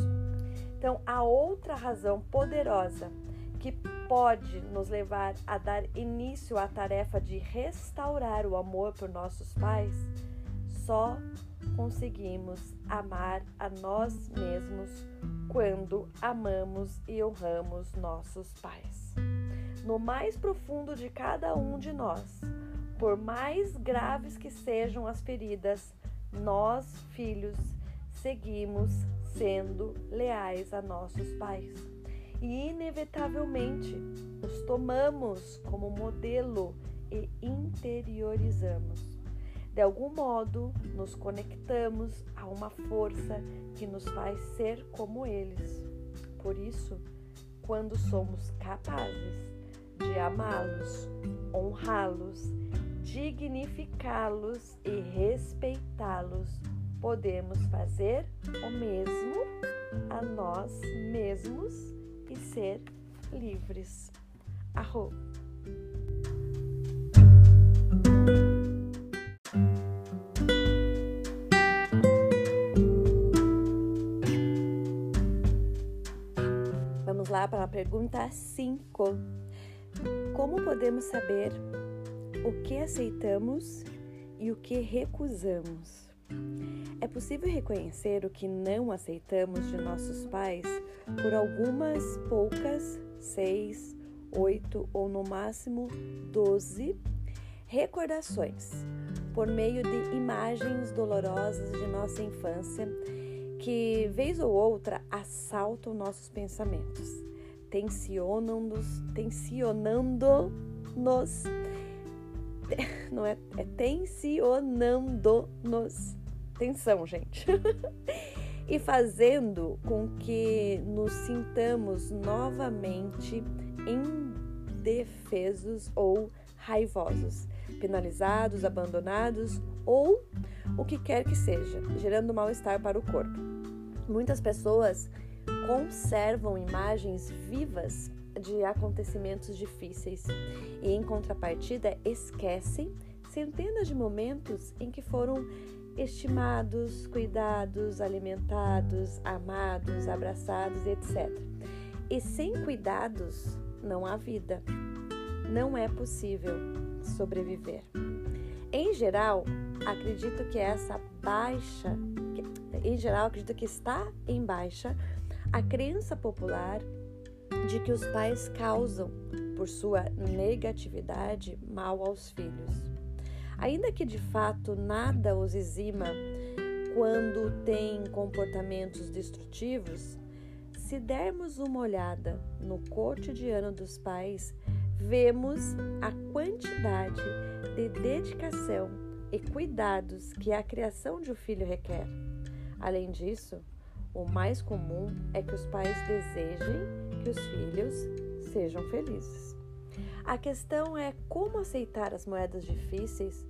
Então, a outra razão poderosa que pode nos levar a dar início à tarefa de restaurar o amor por nossos pais, só conseguimos amar a nós mesmos quando amamos e honramos nossos pais. No mais profundo de cada um de nós, por mais graves que sejam as feridas, nós, filhos, seguimos sendo leais a nossos pais. E inevitavelmente os tomamos como modelo e interiorizamos. De algum modo, nos conectamos a uma força que nos faz ser como eles. Por isso, quando somos capazes de amá-los, honrá-los, dignificá-los e respeitá-los, podemos fazer o mesmo a nós mesmos e ser livres. Arro! Vamos lá para a pergunta 5. Como podemos saber o que aceitamos e o que recusamos? É possível reconhecer o que não aceitamos de nossos pais por algumas poucas, seis, oito ou no máximo doze recordações, por meio de imagens dolorosas de nossa infância que, vez ou outra, assaltam nossos pensamentos, tensionando-nos, tensionando-nos não é, é tensionando-nos. Tensão, gente. e fazendo com que nos sintamos novamente indefesos ou raivosos, penalizados, abandonados ou o que quer que seja, gerando mal-estar para o corpo. Muitas pessoas conservam imagens vivas de acontecimentos difíceis e, em contrapartida, esquecem centenas de momentos em que foram estimados, cuidados, alimentados, amados, abraçados, etc. E sem cuidados não há vida. Não é possível sobreviver. Em geral, acredito que essa baixa, em geral, acredito que está em baixa a crença popular de que os pais causam, por sua negatividade, mal aos filhos. Ainda que de fato nada os exima quando têm comportamentos destrutivos, se dermos uma olhada no cotidiano dos pais, vemos a quantidade de dedicação e cuidados que a criação de um filho requer. Além disso, o mais comum é que os pais desejem que os filhos sejam felizes. A questão é como aceitar as moedas difíceis,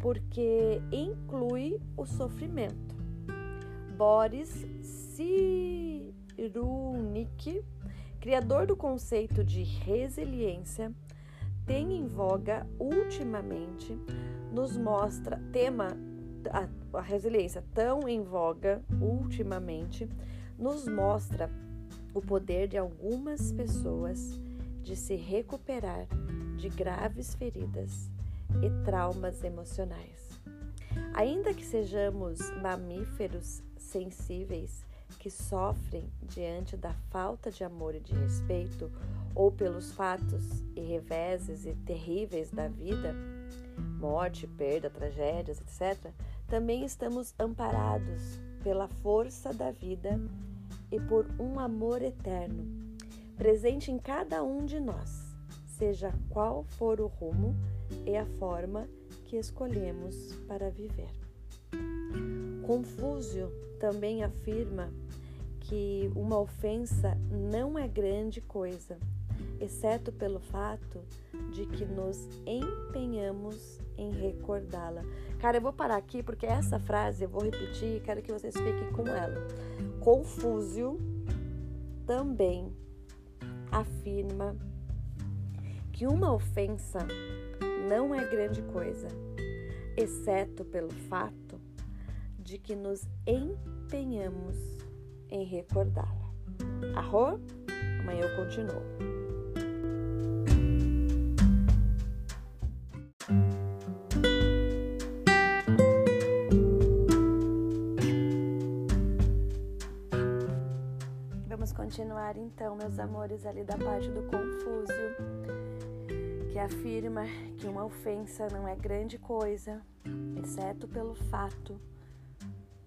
porque inclui o sofrimento. Boris Cyrulnik, criador do conceito de resiliência, tem em voga ultimamente, nos mostra tema a, a resiliência tão em voga ultimamente nos mostra o poder de algumas pessoas de se recuperar de graves feridas e traumas emocionais. Ainda que sejamos mamíferos sensíveis que sofrem diante da falta de amor e de respeito ou pelos fatos e reveses e terríveis da vida, morte, perda, tragédias, etc., também estamos amparados pela força da vida e por um amor eterno, presente em cada um de nós, seja qual for o rumo e a forma que escolhemos para viver. Confúcio também afirma que uma ofensa não é grande coisa, exceto pelo fato de que nos empenhamos em recordá-la. Cara, eu vou parar aqui porque essa frase eu vou repetir e quero que vocês fiquem com ela. Confúcio também afirma que uma ofensa não é grande coisa, exceto pelo fato de que nos empenhamos em recordá-la. Arro? Amanhã eu continuo. Continuar então, meus amores, ali da parte do Confúcio, que afirma que uma ofensa não é grande coisa, exceto pelo fato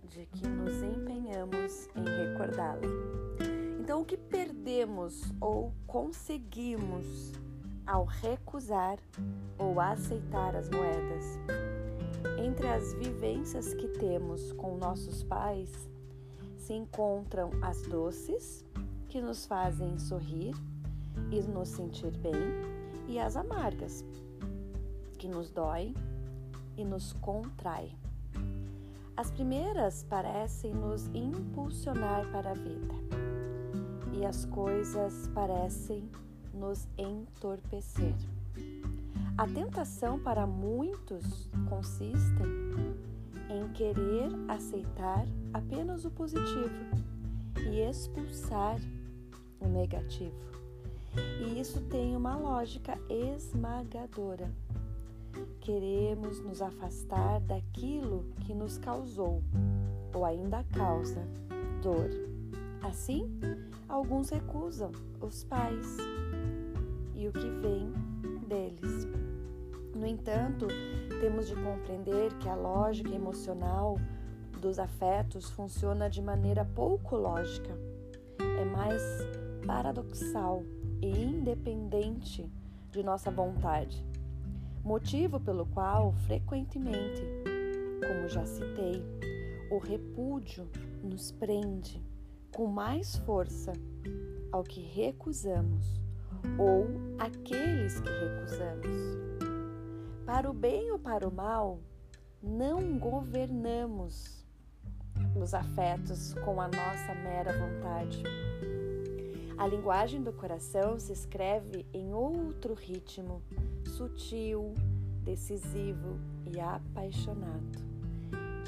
de que nos empenhamos em recordá-la. Então, o que perdemos ou conseguimos ao recusar ou aceitar as moedas? Entre as vivências que temos com nossos pais, se encontram as doces, que nos fazem sorrir e nos sentir bem, e as amargas, que nos doem e nos contraem. As primeiras parecem nos impulsionar para a vida, e as coisas parecem nos entorpecer. A tentação para muitos consiste em querer aceitar apenas o positivo e expulsar o negativo. E isso tem uma lógica esmagadora. Queremos nos afastar daquilo que nos causou ou ainda causa dor. Assim, alguns recusam os pais e o que vem deles. No entanto, temos de compreender que a lógica emocional dos afetos funciona de maneira pouco lógica. É mais paradoxal e independente de nossa vontade, motivo pelo qual, frequentemente, como já citei, o repúdio nos prende com mais força ao que recusamos ou aqueles que recusamos. Para o bem ou para o mal, não governamos os afetos com a nossa mera vontade. A linguagem do coração se escreve em outro ritmo, sutil, decisivo e apaixonado,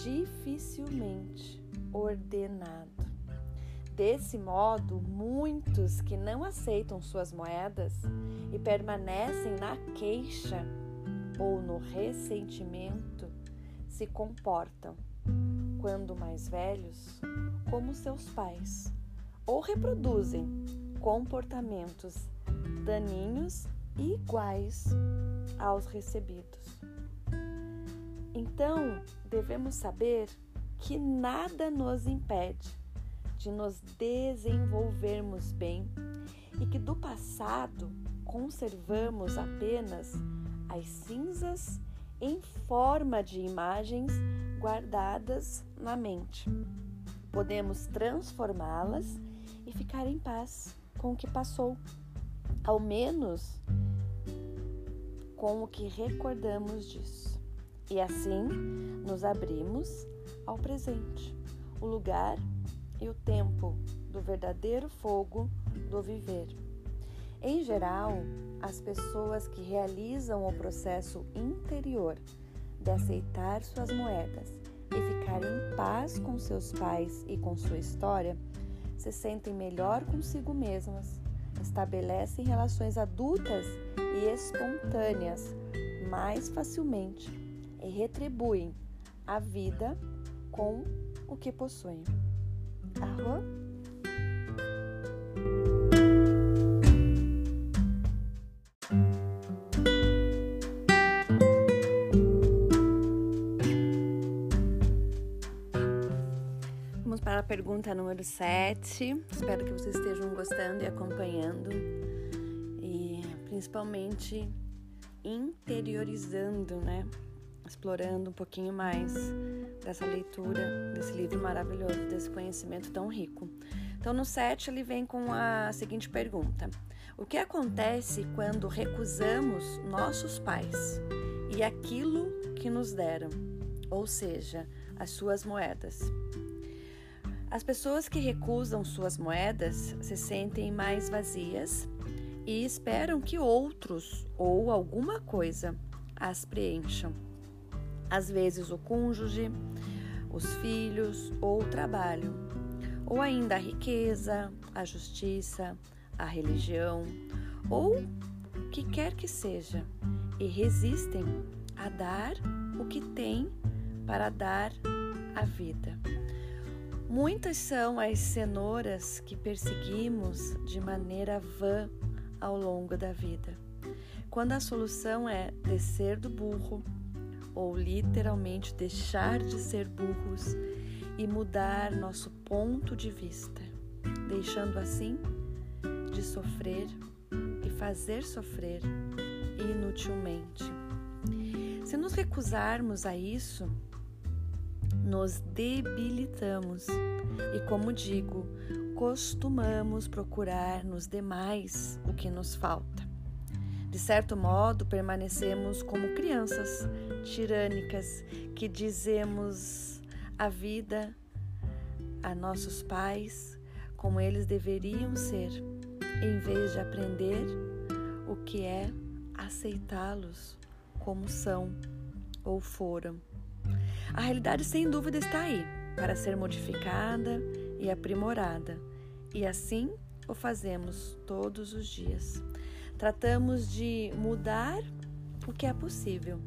dificilmente ordenado. Desse modo, muitos que não aceitam suas moedas e permanecem na queixa ou no ressentimento se comportam quando mais velhos, como seus pais, ou reproduzem comportamentos daninhos iguais aos recebidos. Então, devemos saber que nada nos impede de nos desenvolvermos bem e que do passado conservamos apenas as cinzas em forma de imagens guardadas na mente. Podemos transformá-las e ficar em paz com o que passou, ao menos com o que recordamos disso. E assim nos abrimos ao presente, o lugar e o tempo do verdadeiro fogo do viver. Em geral, as pessoas que realizam o processo interior de aceitar suas moedas e ficar em paz com seus pais e com sua história, se sentem melhor consigo mesmas, estabelecem relações adultas e espontâneas mais facilmente e retribuem a vida com o que possuem. Arro? pergunta número 7. Espero que vocês estejam gostando e acompanhando e principalmente interiorizando, né? Explorando um pouquinho mais dessa leitura, desse livro maravilhoso, desse conhecimento tão rico. Então, no 7, ele vem com a seguinte pergunta: O que acontece quando recusamos nossos pais e aquilo que nos deram, ou seja, as suas moedas? As pessoas que recusam suas moedas se sentem mais vazias e esperam que outros ou alguma coisa as preencham. Às vezes o cônjuge, os filhos ou o trabalho, ou ainda a riqueza, a justiça, a religião ou o que quer que seja, e resistem a dar o que têm para dar a vida. Muitas são as cenouras que perseguimos de maneira vã ao longo da vida, quando a solução é descer do burro ou literalmente deixar de ser burros e mudar nosso ponto de vista, deixando assim de sofrer e fazer sofrer inutilmente. Se nos recusarmos a isso, nos debilitamos e, como digo, costumamos procurar nos demais o que nos falta. De certo modo, permanecemos como crianças tirânicas que dizemos a vida a nossos pais como eles deveriam ser, em vez de aprender o que é aceitá-los como são ou foram. A realidade, sem dúvida, está aí para ser modificada e aprimorada, e assim o fazemos todos os dias. Tratamos de mudar o que é possível,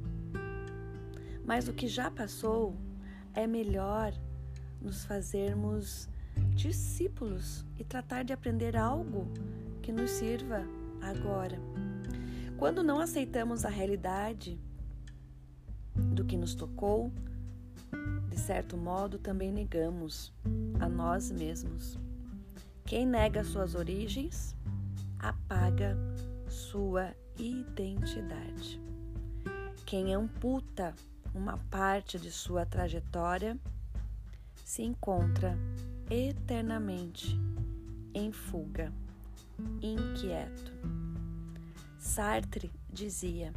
mas o que já passou é melhor nos fazermos discípulos e tratar de aprender algo que nos sirva agora. Quando não aceitamos a realidade do que nos tocou, de certo modo, também negamos a nós mesmos. Quem nega suas origens, apaga sua identidade. Quem amputa uma parte de sua trajetória, se encontra eternamente em fuga, inquieto. Sartre dizia: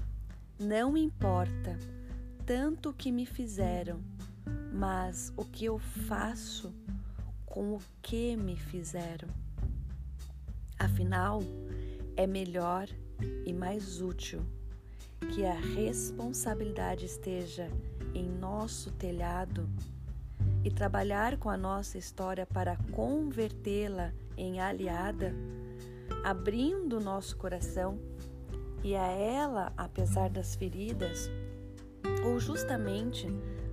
Não importa tanto o que me fizeram, mas o que eu faço com o que me fizeram. Afinal, é melhor e mais útil que a responsabilidade esteja em nosso telhado e trabalhar com a nossa história para convertê-la em aliada, abrindo nosso coração e a ela, apesar das feridas, ou justamente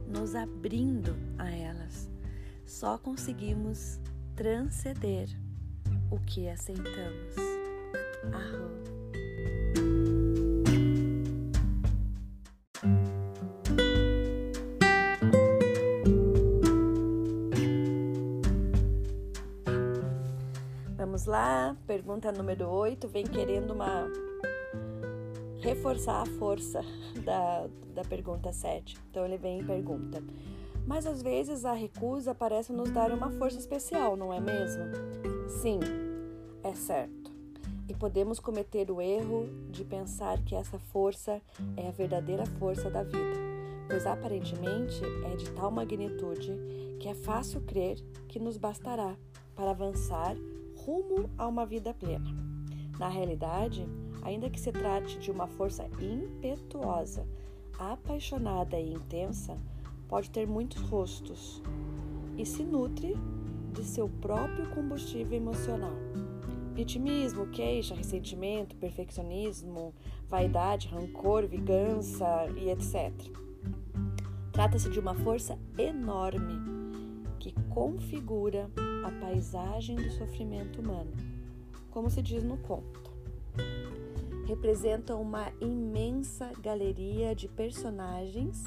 nos abrindo a elas. Só conseguimos transcender o que aceitamos. Arro. Vamos lá, pergunta número 8, vem querendo uma reforçar a força da, da pergunta 7. Então ele vem e pergunta: Mas às vezes a recusa parece nos dar uma força especial, não é mesmo? Sim, é certo. E podemos cometer o erro de pensar que essa força é a verdadeira força da vida, pois aparentemente é de tal magnitude que é fácil crer que nos bastará para avançar rumo a uma vida plena. Na realidade, ainda que se trate de uma força impetuosa, apaixonada e intensa, pode ter muitos rostos e se nutre de seu próprio combustível emocional. Vitimismo, queixa, ressentimento, perfeccionismo, vaidade, rancor, vingança e etc. Trata-se de uma força enorme que configura a paisagem do sofrimento humano, como se diz no conto representa uma imensa galeria de personagens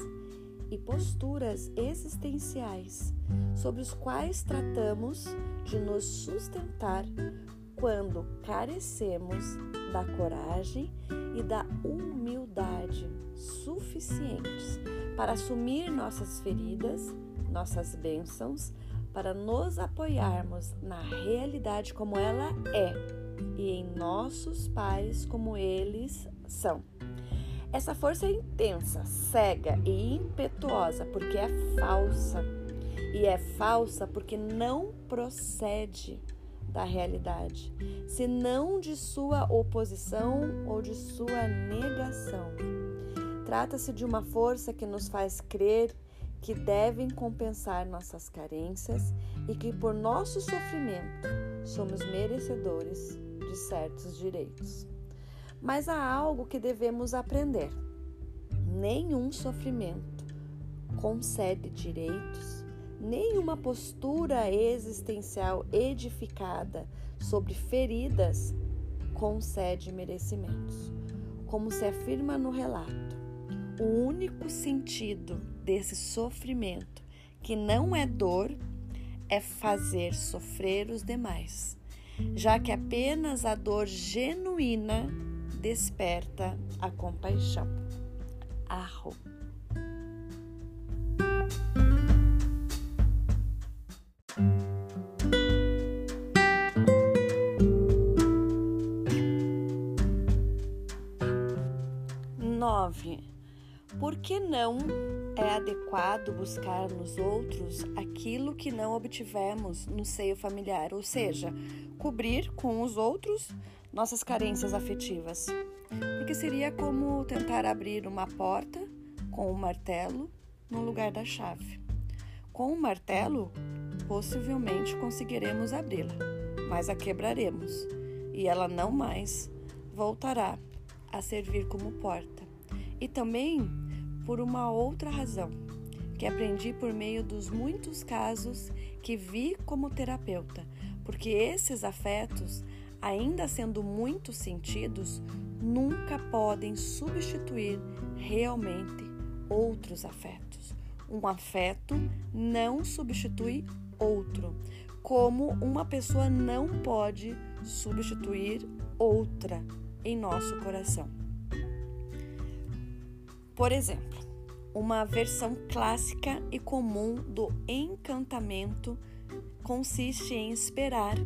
e posturas existenciais sobre os quais tratamos de nos sustentar quando carecemos da coragem e da humildade suficientes para assumir nossas feridas, nossas bênçãos, para nos apoiarmos na realidade como ela é e em nossos pais como eles são. Essa força é intensa, cega e impetuosa porque é falsa. E é falsa porque não procede da realidade, senão de sua oposição ou de sua negação. Trata-se de uma força que nos faz crer que devem compensar nossas carências e que, por nosso sofrimento, somos merecedores de certos direitos. Mas há algo que devemos aprender: nenhum sofrimento concede direitos, nenhuma postura existencial edificada sobre feridas concede merecimentos. Como se afirma no relato, o único sentido desse sofrimento, que não é dor, é fazer sofrer os demais, já que apenas a dor genuína desperta a compaixão. Arro. Nove. Por que não é adequado buscar nos outros aquilo que não obtivemos no seio familiar, ou seja, cobrir com os outros nossas carências afetivas. Porque seria como tentar abrir uma porta com um martelo no lugar da chave. Com o um martelo, possivelmente conseguiremos abri-la, mas a quebraremos e ela não mais voltará a servir como porta. E também por uma outra razão, que aprendi por meio dos muitos casos que vi como terapeuta, porque esses afetos ainda sendo muito sentidos, nunca podem substituir realmente outros afetos. Um afeto não substitui outro, como uma pessoa não pode substituir outra em nosso coração. Por exemplo, uma versão clássica e comum do encantamento consiste em esperar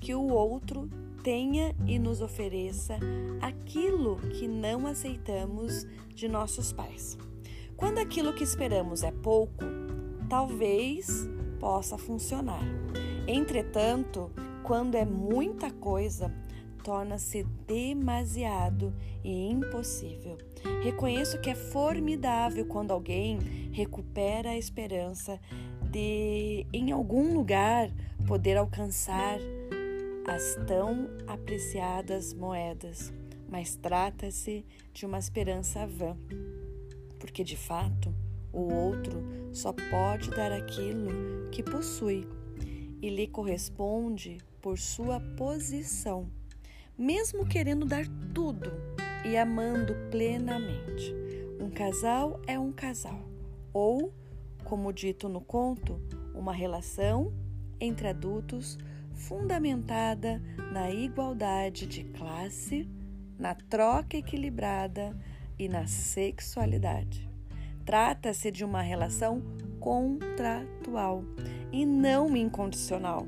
que o outro tenha e nos ofereça aquilo que não aceitamos de nossos pais. Quando aquilo que esperamos é pouco, talvez possa funcionar. Entretanto, quando é muita coisa, torna-se demasiado e impossível. Reconheço que é formidável quando alguém recupera a esperança de, em algum lugar, poder alcançar as tão apreciadas moedas, mas trata-se de uma esperança vã, porque de fato o outro só pode dar aquilo que possui e lhe corresponde por sua posição, mesmo querendo dar tudo e amando plenamente. Um casal é um casal, ou, como dito no conto, uma relação entre adultos fundamentada na igualdade de classe, na troca equilibrada e na sexualidade. Trata-se de uma relação contratual e não incondicional.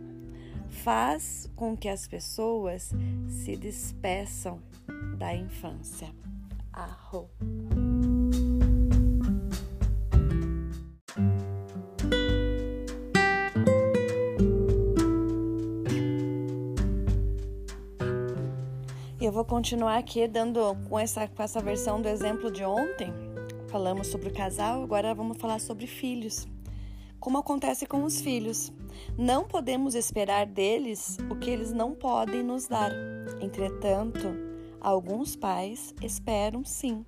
Faz com que as pessoas se despeçam da infância. Arro. Eu vou continuar aqui dando com essa, com essa versão do exemplo de ontem. Falamos sobre o casal, agora vamos falar sobre filhos. Como acontece com os filhos, não podemos esperar deles o que eles não podem nos dar. Entretanto, alguns pais esperam sim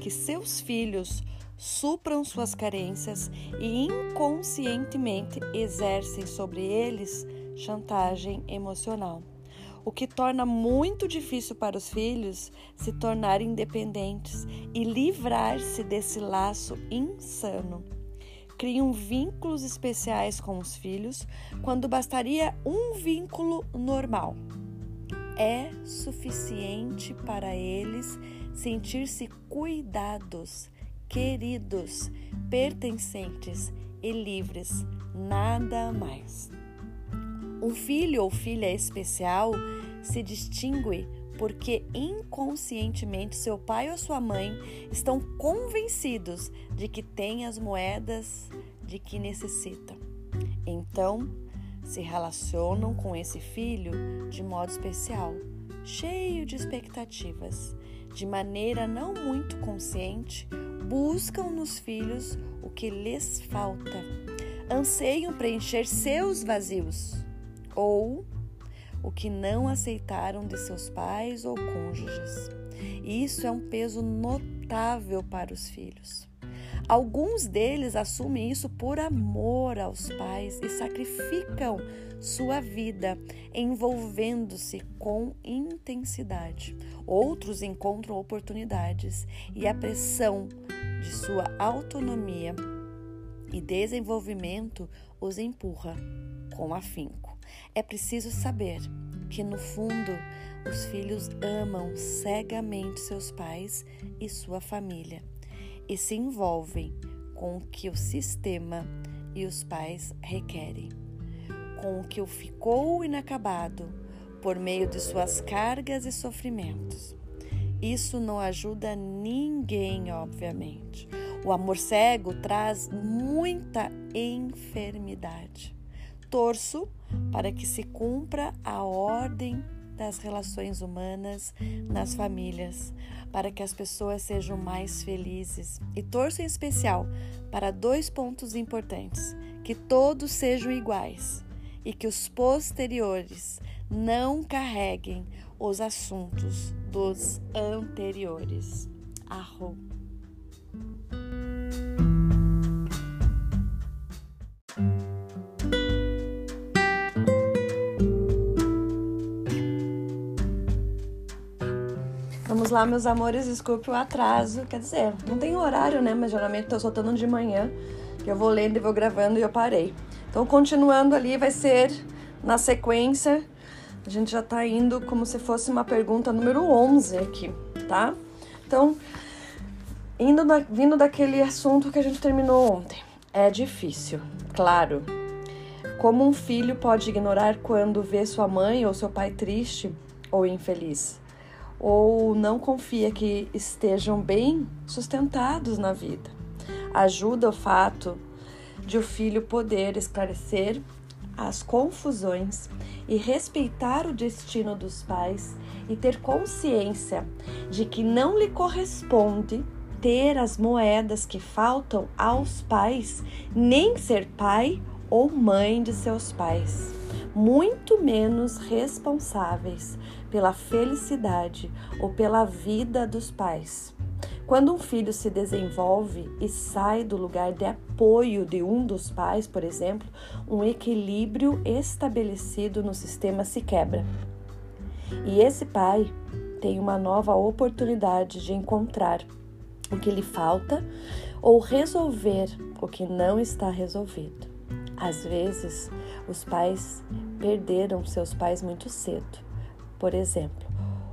que seus filhos supram suas carências e inconscientemente exercem sobre eles chantagem emocional o que torna muito difícil para os filhos se tornarem independentes e livrar-se desse laço insano. Criam vínculos especiais com os filhos quando bastaria um vínculo normal. É suficiente para eles sentir-se cuidados, queridos, pertencentes e livres, nada mais. Um filho ou filha especial se distingue porque inconscientemente seu pai ou sua mãe estão convencidos de que têm as moedas de que necessitam. Então, se relacionam com esse filho de modo especial, cheio de expectativas, de maneira não muito consciente, buscam nos filhos o que lhes falta, anseiam preencher seus vazios ou o que não aceitaram de seus pais ou cônjuges. Isso é um peso notável para os filhos. Alguns deles assumem isso por amor aos pais e sacrificam sua vida envolvendo-se com intensidade. Outros encontram oportunidades e a pressão de sua autonomia e desenvolvimento os empurra com afinco. É preciso saber que, no fundo, os filhos amam cegamente seus pais e sua família e se envolvem com o que o sistema e os pais requerem, com o que o ficou inacabado por meio de suas cargas e sofrimentos. Isso não ajuda ninguém, obviamente. O amor cego traz muita enfermidade. Torço para que se cumpra a ordem das relações humanas nas famílias, para que as pessoas sejam mais felizes. E torço em especial para dois pontos importantes: que todos sejam iguais e que os posteriores não carreguem os assuntos dos anteriores. Arro. Vamos lá, meus amores, desculpe o atraso. Quer dizer, não tem horário, né? Mas geralmente tô soltando de manhã, eu vou lendo e vou gravando e eu parei. Então, continuando ali, vai ser na sequência. A gente já tá indo como se fosse uma pergunta número 11 aqui, tá? Então, indo vindo daquele assunto que a gente terminou ontem. É difícil, claro. Como um filho pode ignorar quando vê sua mãe ou seu pai triste ou infeliz? Ou não confia que estejam bem sustentados na vida. Ajuda o fato de o filho poder esclarecer as confusões e respeitar o destino dos pais e ter consciência de que não lhe corresponde ter as moedas que faltam aos pais, nem ser pai ou mãe de seus pais, muito menos responsáveis pela felicidade ou pela vida dos pais. Quando um filho se desenvolve e sai do lugar de apoio de um dos pais, por exemplo, um equilíbrio estabelecido no sistema se quebra. E esse pai tem uma nova oportunidade de encontrar o que lhe falta ou resolver o que não está resolvido. Às vezes, os pais perderam seus pais muito cedo por exemplo,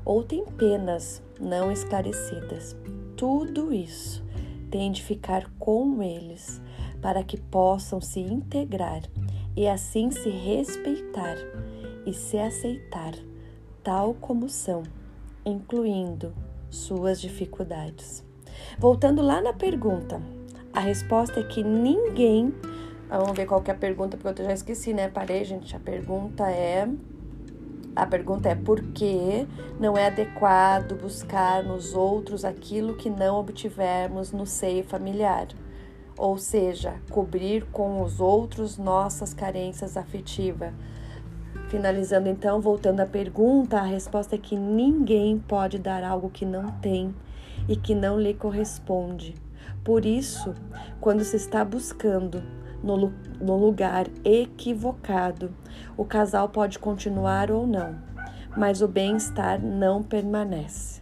ou tem penas não esclarecidas. Tudo isso tem de ficar com eles para que possam se integrar e assim se respeitar e se aceitar tal como são, incluindo suas dificuldades. Voltando lá na pergunta, a resposta é que ninguém. Vamos ver qual que é a pergunta, porque eu já esqueci, né? Parei, gente. A pergunta é a pergunta é por que não é adequado buscar nos outros aquilo que não obtivermos no seio familiar, ou seja, cobrir com os outros nossas carências afetivas. Finalizando então, voltando à pergunta, a resposta é que ninguém pode dar algo que não tem e que não lhe corresponde. Por isso, quando se está buscando no, no lugar equivocado. O casal pode continuar ou não, mas o bem-estar não permanece.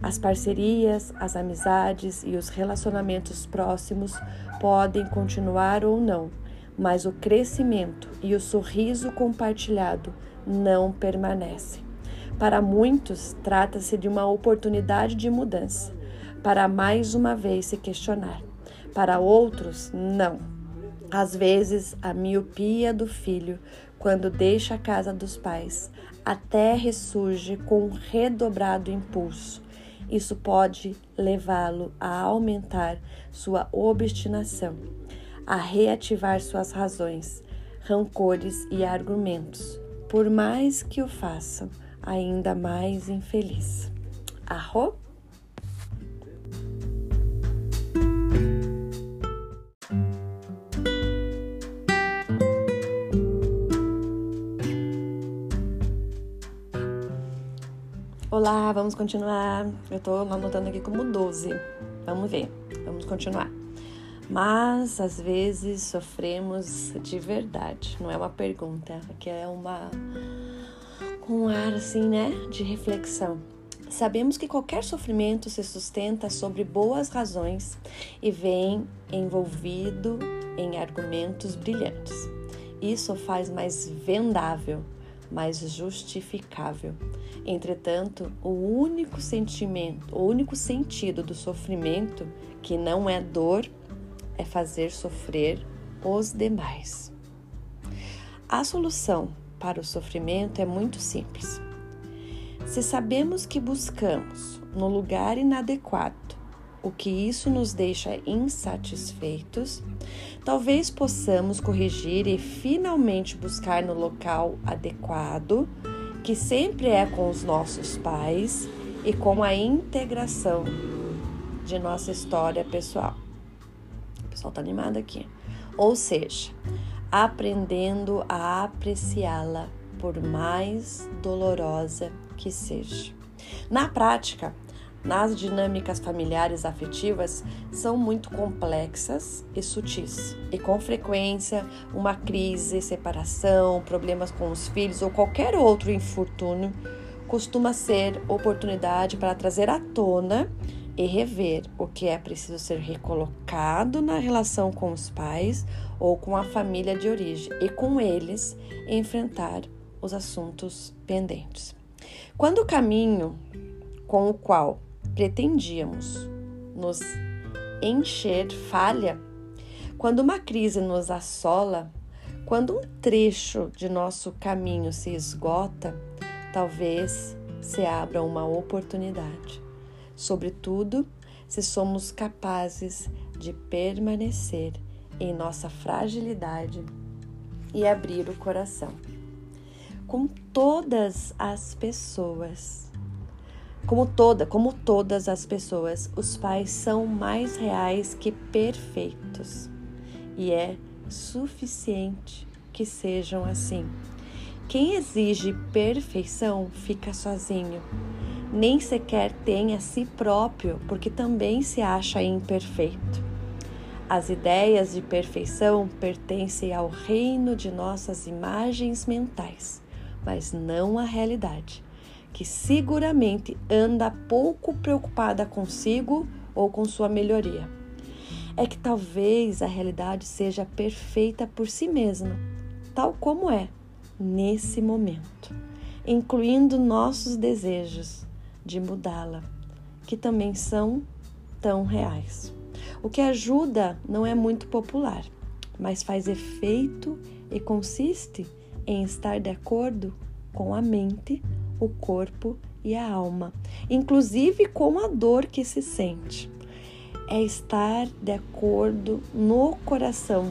As parcerias, as amizades e os relacionamentos próximos podem continuar ou não, mas o crescimento e o sorriso compartilhado não permanecem. Para muitos, trata-se de uma oportunidade de mudança, para mais uma vez se questionar. Para outros, não às vezes, a miopia do filho, quando deixa a casa dos pais, até ressurge com um redobrado impulso. Isso pode levá-lo a aumentar sua obstinação, a reativar suas razões, rancores e argumentos, por mais que o façam ainda mais infeliz. Arro? Olá, vamos continuar. Eu tô anotando aqui como 12. Vamos ver, vamos continuar. Mas às vezes sofremos de verdade, não é uma pergunta, aqui é uma com um ar assim, né, de reflexão. Sabemos que qualquer sofrimento se sustenta sobre boas razões e vem envolvido em argumentos brilhantes. Isso faz mais vendável, mais justificável. Entretanto, o único sentimento, o único sentido do sofrimento, que não é dor, é fazer sofrer os demais. A solução para o sofrimento é muito simples. Se sabemos que buscamos no lugar inadequado o que isso nos deixa insatisfeitos, talvez possamos corrigir e finalmente buscar no local adequado, que sempre é com os nossos pais e com a integração de nossa história pessoal pessoal tá animado aqui. Ou seja, aprendendo a apreciá-la por mais dolorosa que seja. Na prática, nas dinâmicas familiares afetivas são muito complexas e sutis. E com frequência, uma crise, separação, problemas com os filhos ou qualquer outro infortúnio costuma ser oportunidade para trazer à tona e rever o que é preciso ser recolocado na relação com os pais ou com a família de origem e com eles enfrentar os assuntos pendentes. Quando o caminho com o qual pretendíamos nos encher falha, quando uma crise nos assola, quando um trecho de nosso caminho se esgota, talvez se abra uma oportunidade sobretudo se somos capazes de permanecer em nossa fragilidade e abrir o coração. Com todas as pessoas, como toda, como todas as pessoas, os pais são mais reais que perfeitos. E é suficiente que sejam assim. Quem exige perfeição fica sozinho nem sequer tem a si próprio, porque também se acha imperfeito. As ideias de perfeição pertencem ao reino de nossas imagens mentais, mas não à realidade, que seguramente anda pouco preocupada consigo ou com sua melhoria. É que talvez a realidade seja perfeita por si mesma, tal como é, nesse momento, incluindo nossos desejos, de mudá-la, que também são tão reais. O que ajuda não é muito popular, mas faz efeito e consiste em estar de acordo com a mente, o corpo e a alma, inclusive com a dor que se sente. É estar de acordo no coração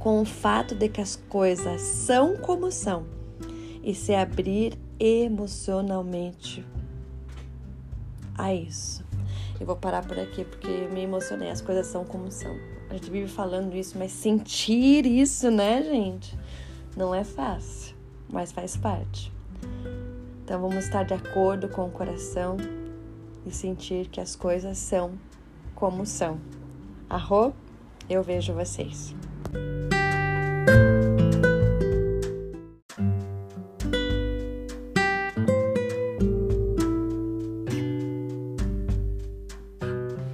com o fato de que as coisas são como são e se abrir emocionalmente a isso. Eu vou parar por aqui porque me emocionei. As coisas são como são. A gente vive falando isso, mas sentir isso, né, gente? Não é fácil, mas faz parte. Então vamos estar de acordo com o coração e sentir que as coisas são como são. Arro, eu vejo vocês.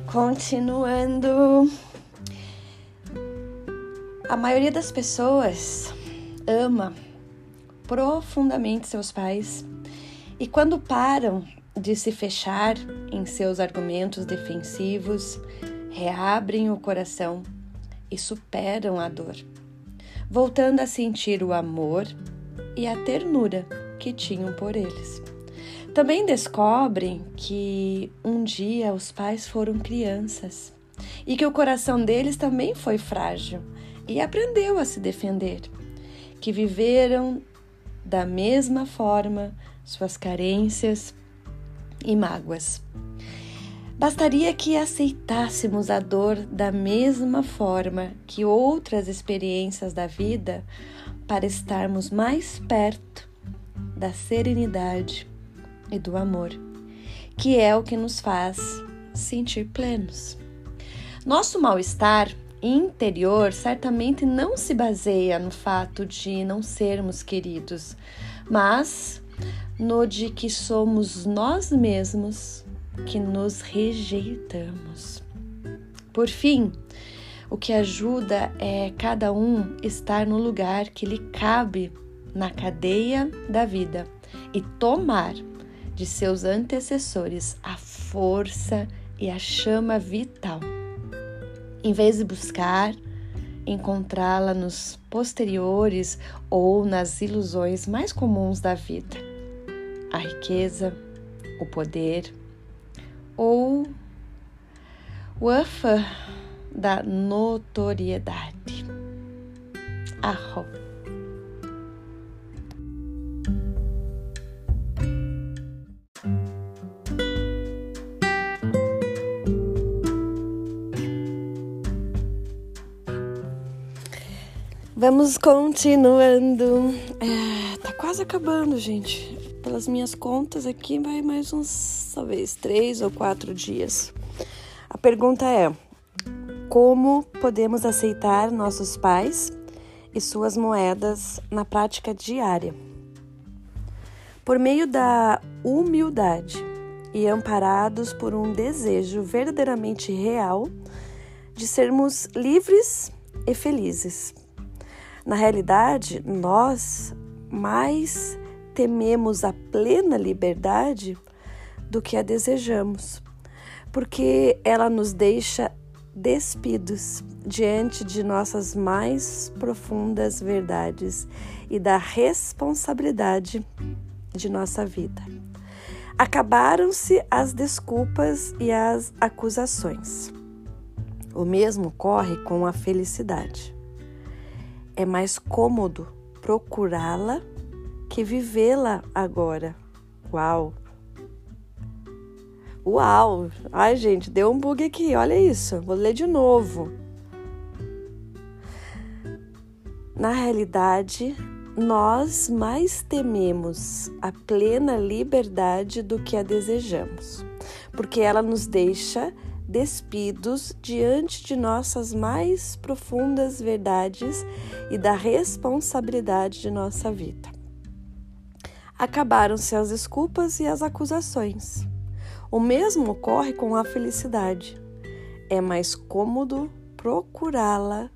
Continuando. A maioria das pessoas ama profundamente seus pais e quando param de se fechar em seus argumentos defensivos, reabrem o coração e superam a dor, voltando a sentir o amor e a ternura que tinham por eles. Também descobrem que um dia os pais foram crianças e que o coração deles também foi frágil e aprendeu a se defender. que viveram da mesma forma suas carências e mágoas. Bastaria que aceitássemos a dor da mesma forma que outras experiências da vida para estarmos mais perto da serenidade e do amor, que é o que nos faz sentir plenos. Nosso mal-estar interior certamente não se baseia no fato de não sermos queridos, mas no de que somos nós mesmos que nos rejeitamos. Por fim, o que ajuda é cada um estar no lugar que lhe cabe na cadeia da vida e tomar de seus antecessores a força e a chama vital. Em vez de buscar encontrá-la nos posteriores ou nas ilusões mais comuns da vida, a riqueza, o poder ou o afa da notoriedade. Arro. Vamos continuando. É, tá quase acabando, gente. Pelas minhas contas aqui, vai mais uns, talvez, três ou quatro dias. A pergunta é: como podemos aceitar nossos pais e suas moedas na prática diária? Por meio da humildade e amparados por um desejo verdadeiramente real de sermos livres e felizes na realidade, nós mais tememos a plena liberdade do que a desejamos, porque ela nos deixa despidos diante de nossas mais profundas verdades e da responsabilidade de nossa vida. Acabaram-se as desculpas e as acusações. O mesmo ocorre com a felicidade é mais cômodo procurá-la que vivê-la agora. Uau! Uau! Ai, gente, deu um bug aqui, olha isso. Vou ler de novo. Na realidade, nós mais tememos a plena liberdade do que a desejamos, porque ela nos deixa despidos diante de nossas mais profundas verdades e da responsabilidade de nossa vida. Acabaram-se as desculpas e as acusações. O mesmo ocorre com a felicidade. É mais cômodo procurá-la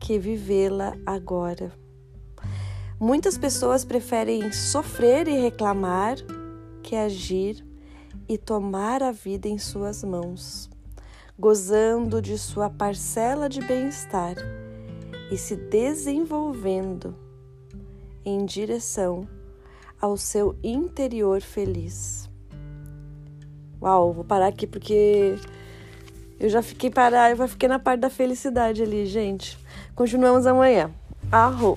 que vivê-la agora. Muitas pessoas preferem sofrer e reclamar que agir e tomar a vida em suas mãos, gozando de sua parcela de bem-estar e se desenvolvendo em direção ao seu interior feliz. Uau, vou parar aqui porque eu já fiquei parar, eu fiquei na parte da felicidade ali, gente. Continuamos amanhã. Arro!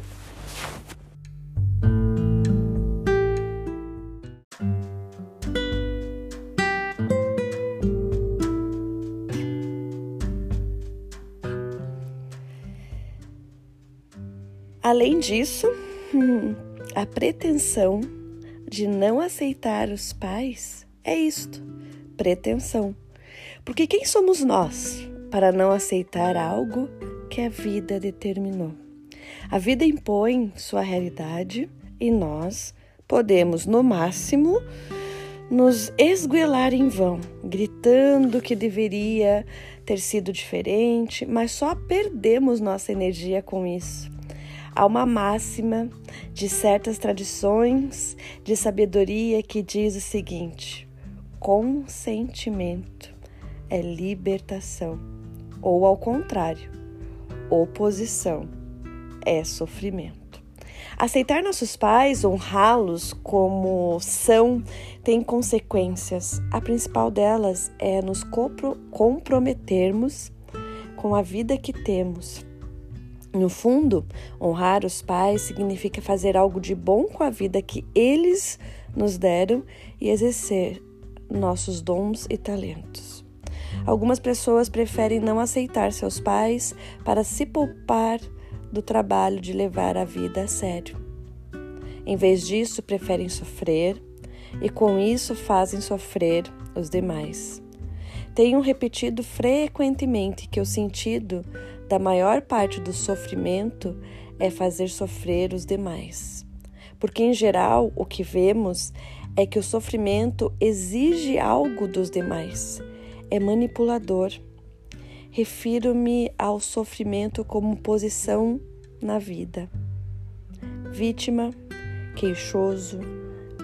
Além disso, a pretensão de não aceitar os pais é isto: pretensão. Porque quem somos nós para não aceitar algo que a vida determinou? A vida impõe sua realidade e nós podemos, no máximo, nos esguelar em vão, gritando que deveria ter sido diferente, mas só perdemos nossa energia com isso. Há uma máxima de certas tradições de sabedoria que diz o seguinte: consentimento é libertação, ou ao contrário, oposição é sofrimento. Aceitar nossos pais, honrá-los como são, tem consequências. A principal delas é nos comprometermos com a vida que temos No fundo, honrar os pais significa fazer algo de bom com a vida que eles nos deram e exercer nossos dons e talentos. Algumas pessoas preferem não aceitar seus pais para se poupar do trabalho de levar a vida a sério. Em vez disso, preferem sofrer e com isso fazem sofrer os demais. Tenho repetido frequentemente que o sentido da maior parte do sofrimento é fazer sofrer os demais. Porque, em geral, o que vemos é que o sofrimento exige algo dos demais, é manipulador. Refiro-me ao sofrimento como posição na vida. Vítima, queixoso,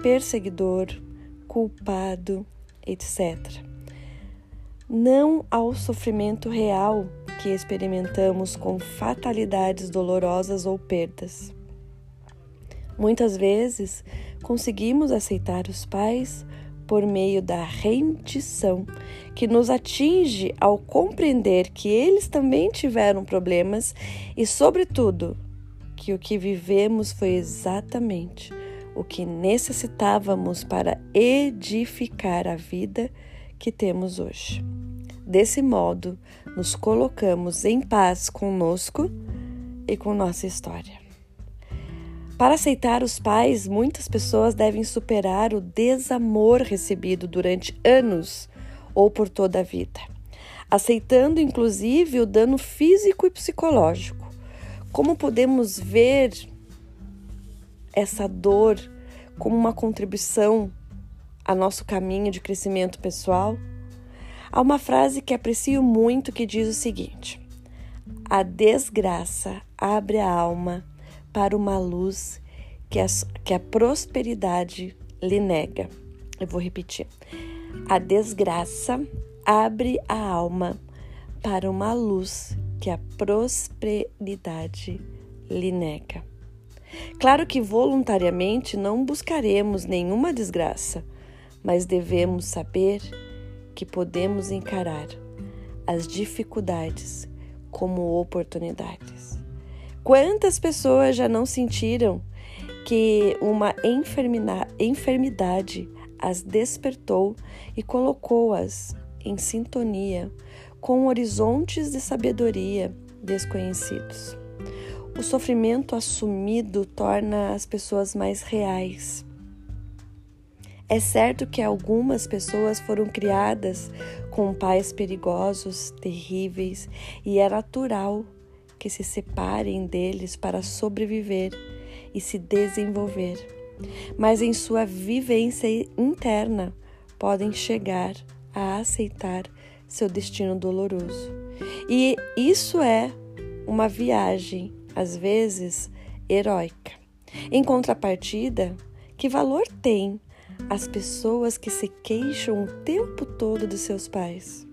perseguidor, culpado, etc. Não ao sofrimento real que experimentamos com fatalidades dolorosas ou perdas. Muitas vezes conseguimos aceitar os pais por meio da rendição, que nos atinge ao compreender que eles também tiveram problemas e, sobretudo, que o que vivemos foi exatamente o que necessitávamos para edificar a vida que temos hoje. Desse modo, nos colocamos em paz conosco e com nossa história. Para aceitar os pais, muitas pessoas devem superar o desamor recebido durante anos ou por toda a vida, aceitando inclusive o dano físico e psicológico. Como podemos ver essa dor como uma contribuição a nosso caminho de crescimento pessoal? Há uma frase que aprecio muito que diz o seguinte: A desgraça abre a alma para uma luz que a, que a prosperidade lhe nega. Eu vou repetir. A desgraça abre a alma para uma luz que a prosperidade lhe nega. Claro que voluntariamente não buscaremos nenhuma desgraça, mas devemos saber que podemos encarar as dificuldades como oportunidades. Quantas pessoas já não sentiram que uma enfermidade as despertou e colocou-as em sintonia com horizontes de sabedoria desconhecidos? O sofrimento assumido torna as pessoas mais reais. É certo que algumas pessoas foram criadas com pais perigosos, terríveis, e é natural que se separem deles para sobreviver e se desenvolver. Mas em sua vivência interna podem chegar a aceitar seu destino doloroso. E isso é uma viagem, às vezes, heróica. Em contrapartida, que valor tem as pessoas que se queixam o tempo todo dos seus pais?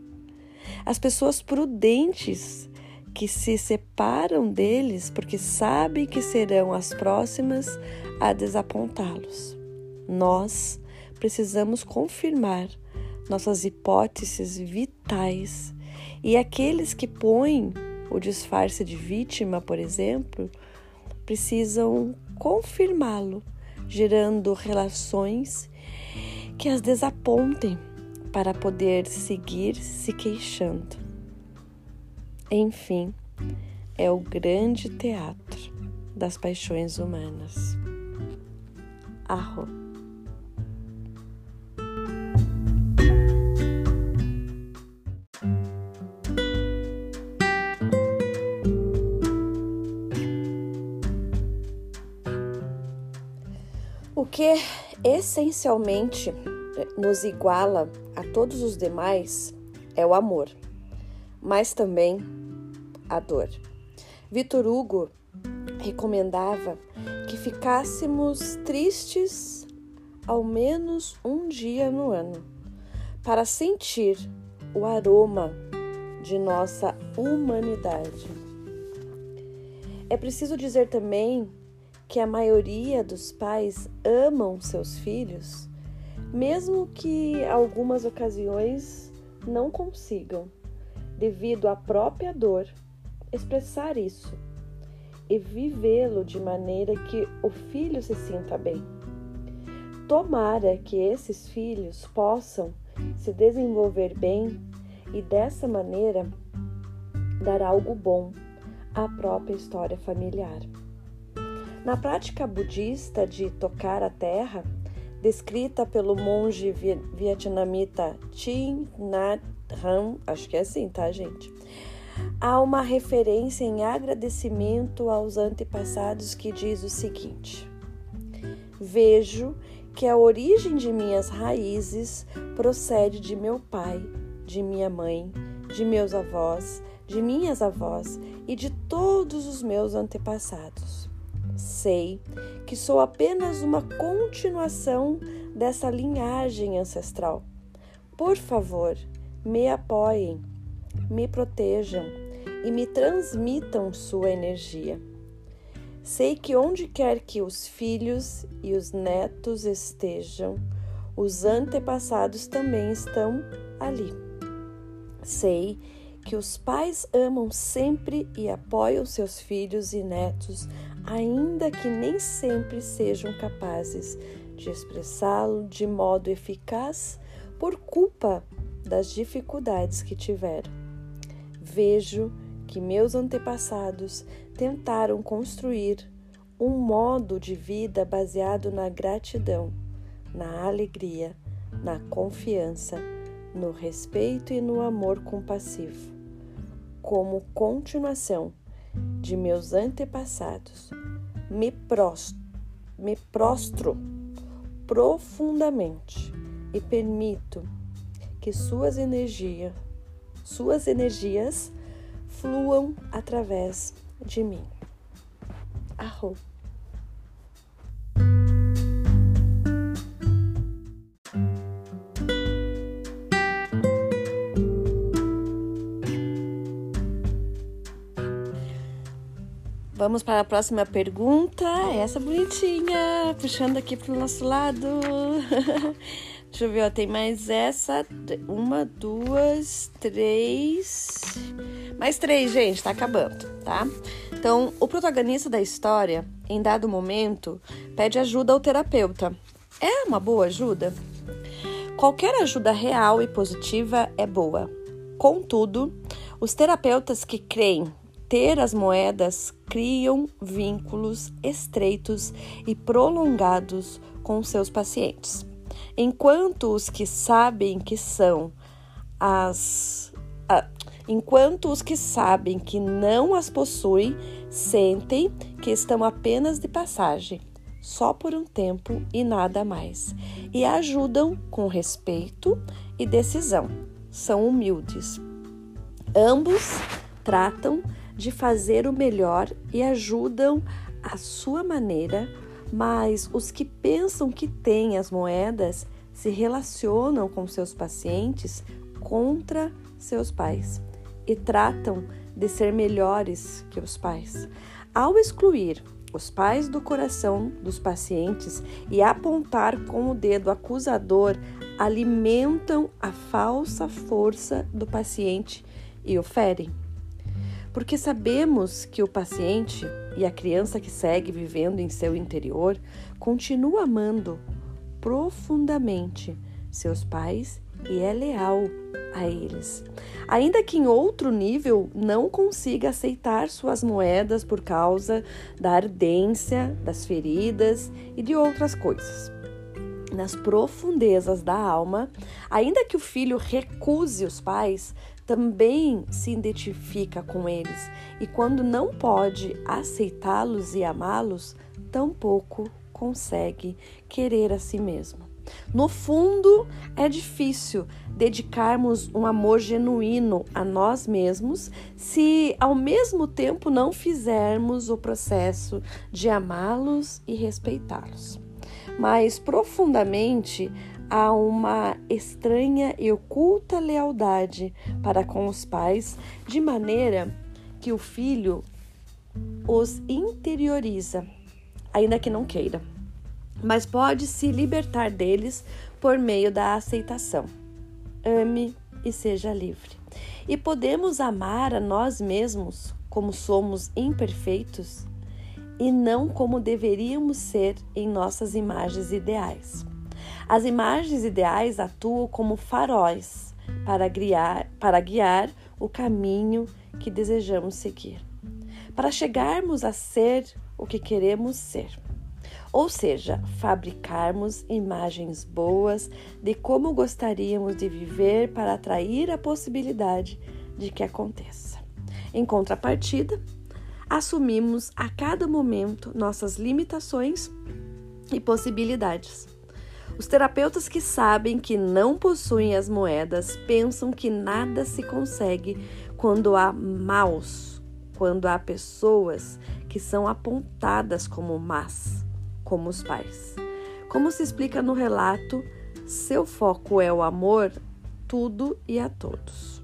As pessoas prudentes que se separam deles porque sabem que serão as próximas a desapontá-los. Nós precisamos confirmar nossas hipóteses vitais e aqueles que põem o disfarce de vítima, por exemplo, precisam confirmá-lo, gerando relações que as desapontem para poder seguir se queixando. Enfim, é o grande teatro das paixões humanas. Arro. O que essencialmente nos iguala a todos os demais é o amor mas também a dor. Vitor Hugo recomendava que ficássemos tristes ao menos um dia no ano para sentir o aroma de nossa humanidade. É preciso dizer também que a maioria dos pais amam seus filhos, mesmo que algumas ocasiões não consigam devido à própria dor, expressar isso. e vivê-lo de maneira que o filho se sinta bem. Tomara que esses filhos possam se desenvolver bem e dessa maneira dar algo bom à própria história familiar. Na prática budista de tocar a terra, descrita pelo monge vietnamita Thich Nhat Hanh, acho que é assim, tá, gente? Há uma referência em agradecimento aos antepassados que diz o seguinte: Vejo que a origem de minhas raízes procede de meu pai, de minha mãe, de meus avós, de minhas avós e de todos os meus antepassados. Sei que sou apenas uma continuação dessa linhagem ancestral. Por favor, me apoiem, me protejam e me transmitam sua energia. Sei que onde quer que os filhos e os netos estejam, os antepassados também estão ali. Sei que os pais amam sempre e apoiam seus filhos e netos ainda que nem sempre sejam capazes de expressá-lo de modo eficaz por culpa das dificuldades que tiveram. Vejo que meus antepassados tentaram construir um modo de vida baseado na gratidão, na alegria, na confiança, no respeito e no amor compassivo. Como continuação, de meus antepassados. Me prostro, me prostro profundamente e permito que suas energias, suas energias fluam através de mim. Arro. Vamos para a próxima pergunta. Essa bonitinha, puxando aqui para o nosso lado. Deixa eu ver, ó, tem mais essa. Uma, duas, três. Mais três, gente, tá acabando, tá? Então, o protagonista da história, em dado momento, pede ajuda ao terapeuta. É uma boa ajuda? Qualquer ajuda real e positiva é boa. Contudo, os terapeutas que creem ter as moedas criam vínculos estreitos e prolongados com seus pacientes, enquanto os que sabem que são as enquanto os que sabem que não as possuem sentem que estão apenas de passagem, só por um tempo e nada mais, e ajudam com respeito e decisão. São humildes. Ambos tratam de fazer o melhor e ajudam à sua maneira, mas os que pensam que têm as moedas se relacionam com seus pacientes contra seus pais e tratam de ser melhores que os pais. Ao excluir os pais do coração dos pacientes e apontar com o dedo acusador, alimentam a falsa força do paciente e o ferem porque sabemos que o paciente e a criança que segue vivendo em seu interior continua amando profundamente seus pais e é leal a eles. Ainda que em outro nível não consiga aceitar suas moedas por causa da ardência, das feridas e de outras coisas. Nas profundezas da alma, ainda que o filho recuse os pais, também se identifica com eles e, quando não pode aceitá-los e amá-los, tampouco consegue querer a si mesmo. No fundo, é difícil dedicarmos um amor genuíno a nós mesmos se, ao mesmo tempo, não fizermos o processo de amá-los e respeitá-los. Mas profundamente, há uma estranha e oculta lealdade para com os pais, de maneira que o filho os interioriza, ainda que não queira, mas pode se libertar deles por meio da aceitação. Ame e seja livre. E podemos amar a nós mesmos como somos imperfeitos? e não como deveríamos ser em nossas imagens ideais. As imagens ideais atuam como faróis para guiar, para guiar o caminho que desejamos seguir, para chegarmos a ser o que queremos ser. Ou seja, fabricarmos imagens boas de como gostaríamos de viver para atrair a possibilidade de que aconteça. Em contrapartida, assumimos a cada momento nossas limitações e possibilidades. Os terapeutas que sabem que não possuem as moedas pensam que nada se consegue quando há maus, quando há pessoas que são apontadas como más, como os pais. Como se explica no relato, seu foco é o amor, tudo e a todos.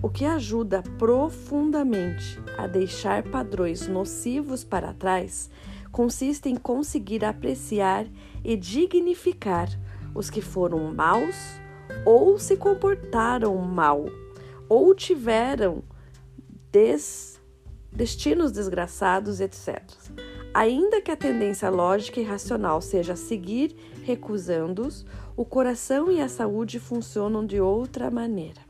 O que ajuda profundamente a deixar padrões nocivos para trás consiste em conseguir apreciar e dignificar os que foram maus ou se comportaram mal ou tiveram des, destinos desgraçados, etc. Ainda que a tendência lógica e racional seja seguir recusando-os, o coração e a saúde funcionam de outra maneira.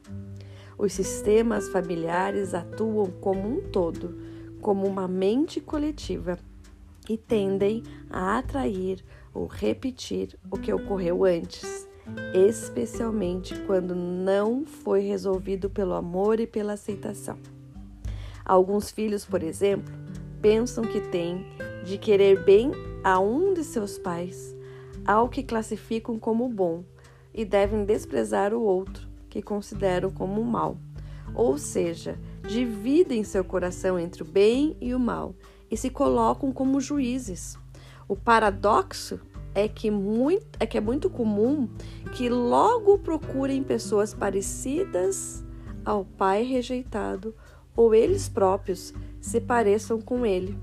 Os sistemas familiares atuam como um todo, como uma mente coletiva, e tendem a atrair ou repetir o que ocorreu antes, especialmente quando não foi resolvido pelo amor e pela aceitação. Alguns filhos, por exemplo, pensam que têm de querer bem a um de seus pais, ao que classificam como bom, e devem desprezar o outro, que consideram como mal. Ou seja, dividem seu coração entre o bem e o mal e se colocam como juízes. O paradoxo é que, muito, é que é muito comum que logo procurem pessoas parecidas ao pai rejeitado ou eles próprios se pareçam com ele.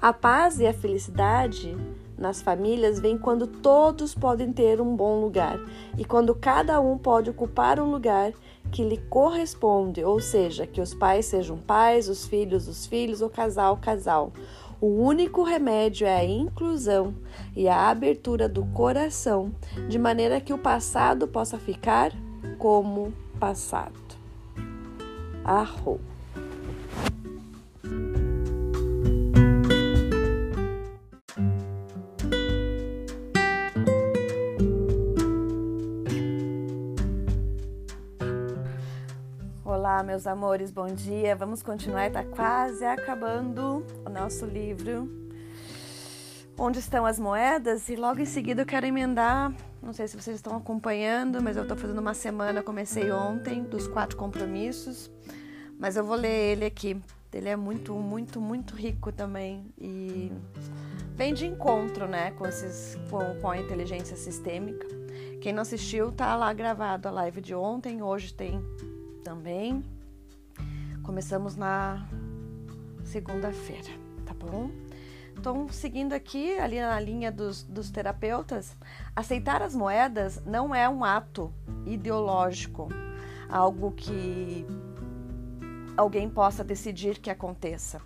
A paz e a felicidade nas famílias vem quando todos podem ter um bom lugar e quando cada um pode ocupar um lugar que lhe corresponde, ou seja, que os pais sejam pais, os filhos, os filhos, o casal, casal. O único remédio é a inclusão e a abertura do coração, de maneira que o passado possa ficar como passado. Arro. Olá, meus amores, bom dia. Vamos continuar, está quase acabando o nosso livro. Onde estão as moedas? E logo em seguida eu quero emendar. Não sei se vocês estão acompanhando, mas eu estou fazendo uma semana, comecei ontem, dos quatro compromissos. Mas eu vou ler ele aqui. Ele é muito, muito, muito rico também. E vem de encontro, né, com, esses, com, com a inteligência sistêmica. Quem não assistiu, tá lá gravado a live de ontem. Hoje tem também. Começamos na segunda-feira, tá bom? Então, seguindo aqui, ali na linha dos, dos terapeutas, aceitar as moedas não é um ato ideológico, algo que alguém possa decidir que aconteça.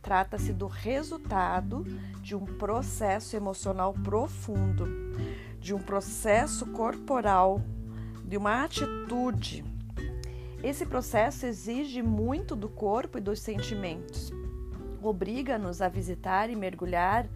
Trata-se do resultado de um processo emocional profundo, de um processo corporal, de uma atitude esse processo exige muito do corpo e dos sentimentos. Obriga-nos a visitar e mergulhar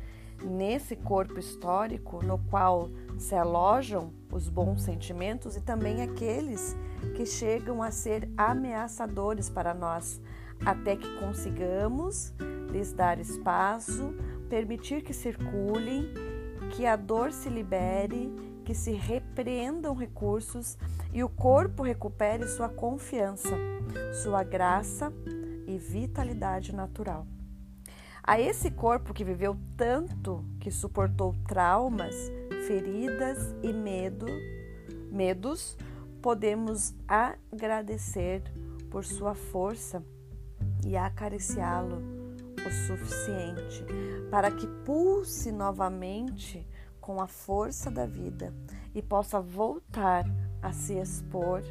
nesse corpo histórico no qual se alojam os bons sentimentos e também aqueles que chegam a ser ameaçadores para nós, até que consigamos lhes dar espaço, permitir que circulem, que a dor se libere, que se repreendam recursos e o corpo recupere sua confiança, sua graça e vitalidade natural. A esse corpo que viveu tanto, que suportou traumas, feridas e medo, medos, podemos agradecer por sua força e acariciá-lo o suficiente para que pulse novamente com a força da vida e possa voltar a se expor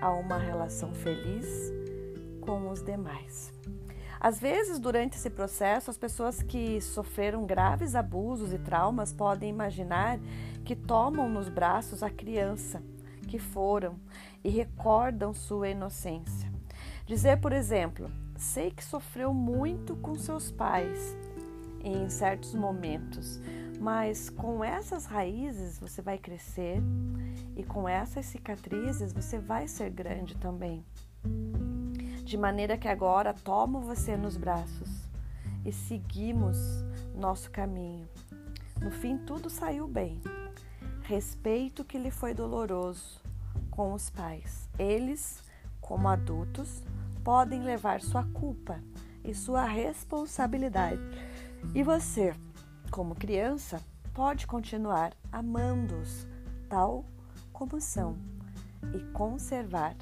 a uma relação feliz com os demais. Às vezes, durante esse processo, as pessoas que sofreram graves abusos e traumas podem imaginar que tomam nos braços a criança que foram e recordam sua inocência. Dizer, por exemplo, sei que sofreu muito com seus pais em certos momentos, mas com essas raízes você vai crescer e com essas cicatrizes você vai ser grande também de maneira que agora tomo você nos braços e seguimos nosso caminho. No fim, tudo saiu bem. Respeito que lhe foi doloroso com os pais. Eles, como adultos, podem levar sua culpa e sua responsabilidade. E você, como criança, pode continuar amando-os tal como são e conservar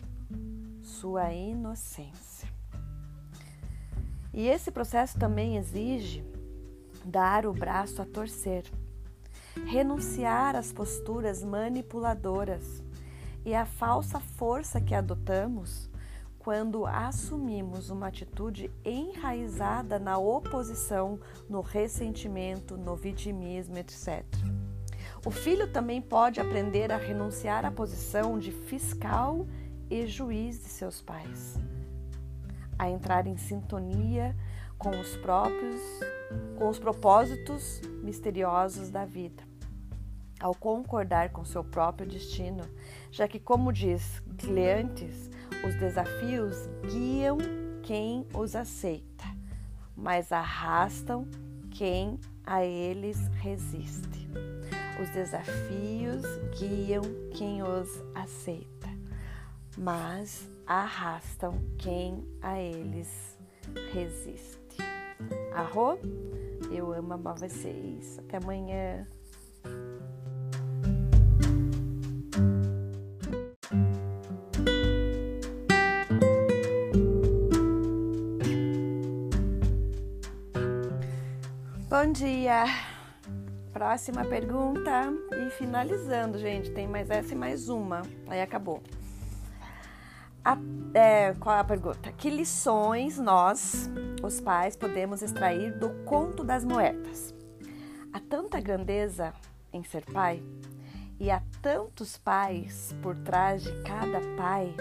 sua inocência. E esse processo também exige dar o braço a torcer, renunciar às posturas manipuladoras e à falsa força que adotamos quando assumimos uma atitude enraizada na oposição, no ressentimento, no vitimismo, etc. O filho também pode aprender a renunciar à posição de fiscal e juiz de seus pais, a entrar em sintonia com os próprios, com os propósitos misteriosos da vida, ao concordar com seu próprio destino, já que, como diz Cleantes, os desafios guiam quem os aceita, mas arrastam quem a eles resiste. Os desafios guiam quem os aceita mas arrastam quem a eles resiste. Arro? Eu amo amar vocês. Até amanhã. Bom dia! Próxima pergunta e finalizando, gente. Tem mais essa e mais uma. Aí acabou. A, é, qual é a pergunta? Que lições nós, os pais, podemos extrair do conto das moedas? Há tanta grandeza em ser pai e há tantos pais por trás de cada pai,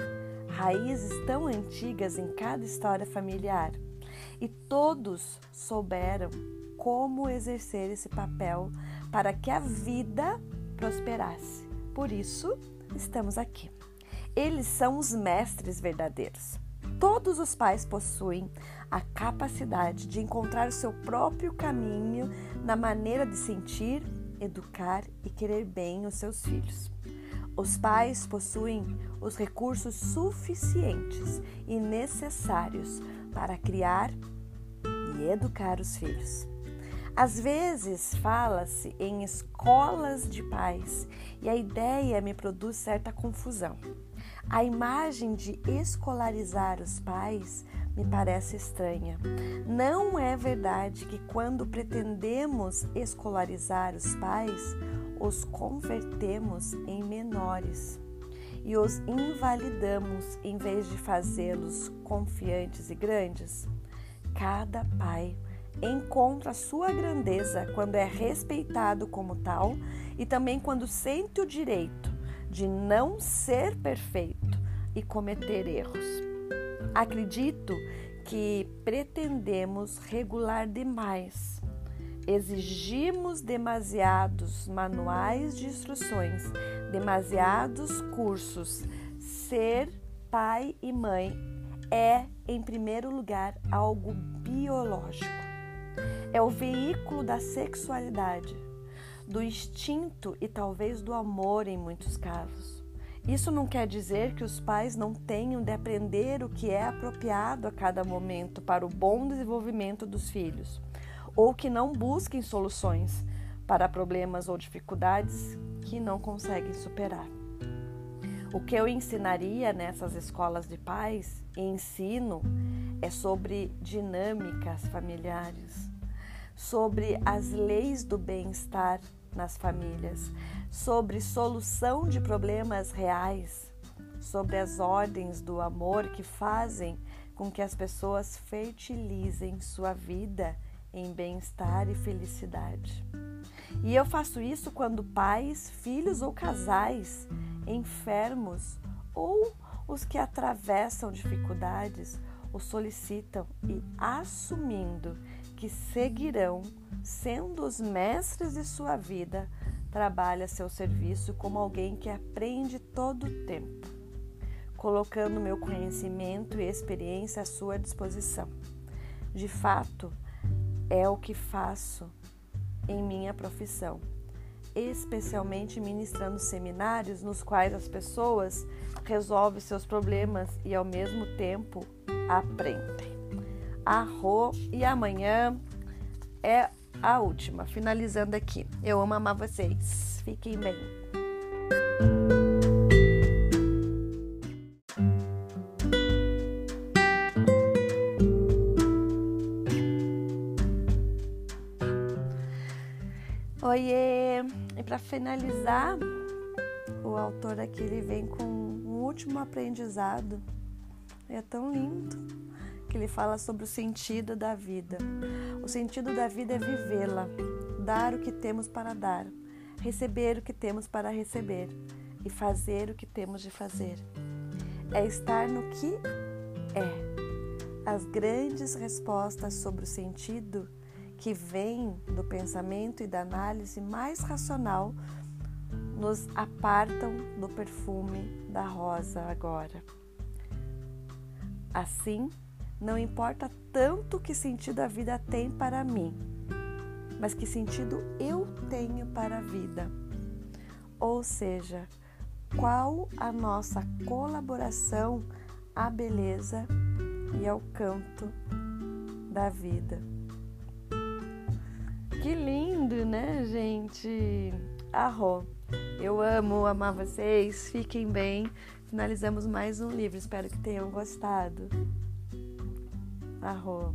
raízes tão antigas em cada história familiar. E todos souberam como exercer esse papel para que a vida prosperasse. Por isso, estamos aqui. Eles são os mestres verdadeiros. Todos os pais possuem a capacidade de encontrar o seu próprio caminho na maneira de sentir, educar e querer bem os seus filhos. Os pais possuem os recursos suficientes e necessários para criar e educar os filhos. Às vezes fala-se em escolas de pais e a ideia me produz certa confusão. A imagem de escolarizar os pais me parece estranha. Não é verdade que quando pretendemos escolarizar os pais, os convertemos em menores e os invalidamos em vez de fazê-los confiantes e grandes? Cada pai encontra sua grandeza quando é respeitado como tal e também quando sente o direito de não ser perfeito e cometer erros. Acredito que pretendemos regular demais. Exigimos demasiados manuais de instruções, demasiados cursos. Ser pai e mãe é, em primeiro lugar, algo biológico. É o veículo da sexualidade do instinto e talvez do amor em muitos casos. Isso não quer dizer que os pais não tenham de aprender o que é apropriado a cada momento para o bom desenvolvimento dos filhos, ou que não busquem soluções para problemas ou dificuldades que não conseguem superar. O que eu ensinaria nessas escolas de pais e ensino é sobre dinâmicas familiares, sobre as leis do bem-estar nas famílias, sobre solução de problemas reais, sobre as ordens do amor que fazem com que as pessoas fertilizem sua vida em bem-estar e felicidade. E eu faço isso quando pais, filhos ou casais enfermos ou os que atravessam dificuldades o solicitam e assumindo que seguirão sendo os mestres de sua vida, trabalha seu serviço como alguém que aprende todo o tempo, colocando meu conhecimento e experiência à sua disposição. De fato, é o que faço em minha profissão, especialmente ministrando seminários nos quais as pessoas resolvem seus problemas e ao mesmo tempo aprendem. Arro e amanhã é a última, finalizando aqui. Eu amo amar vocês. Fiquem bem. Oiê! E para finalizar, o autor aqui ele vem com um último aprendizado. É tão lindo que ele fala sobre o sentido da vida. O sentido da vida é vivê-la, dar o que temos para dar, receber o que temos para receber e fazer o que temos de fazer. É estar no que é. As grandes respostas sobre o sentido que vem do pensamento e da análise mais racional nos apartam do perfume da rosa agora. Assim, não importa tanto que sentido a vida tem para mim, mas que sentido eu tenho para a vida. Ou seja, qual a nossa colaboração à beleza e ao canto da vida. Que lindo, né, gente? Arro. Eu amo amar vocês. Fiquem bem. Finalizamos mais um livro. Espero que tenham gostado. Arroba.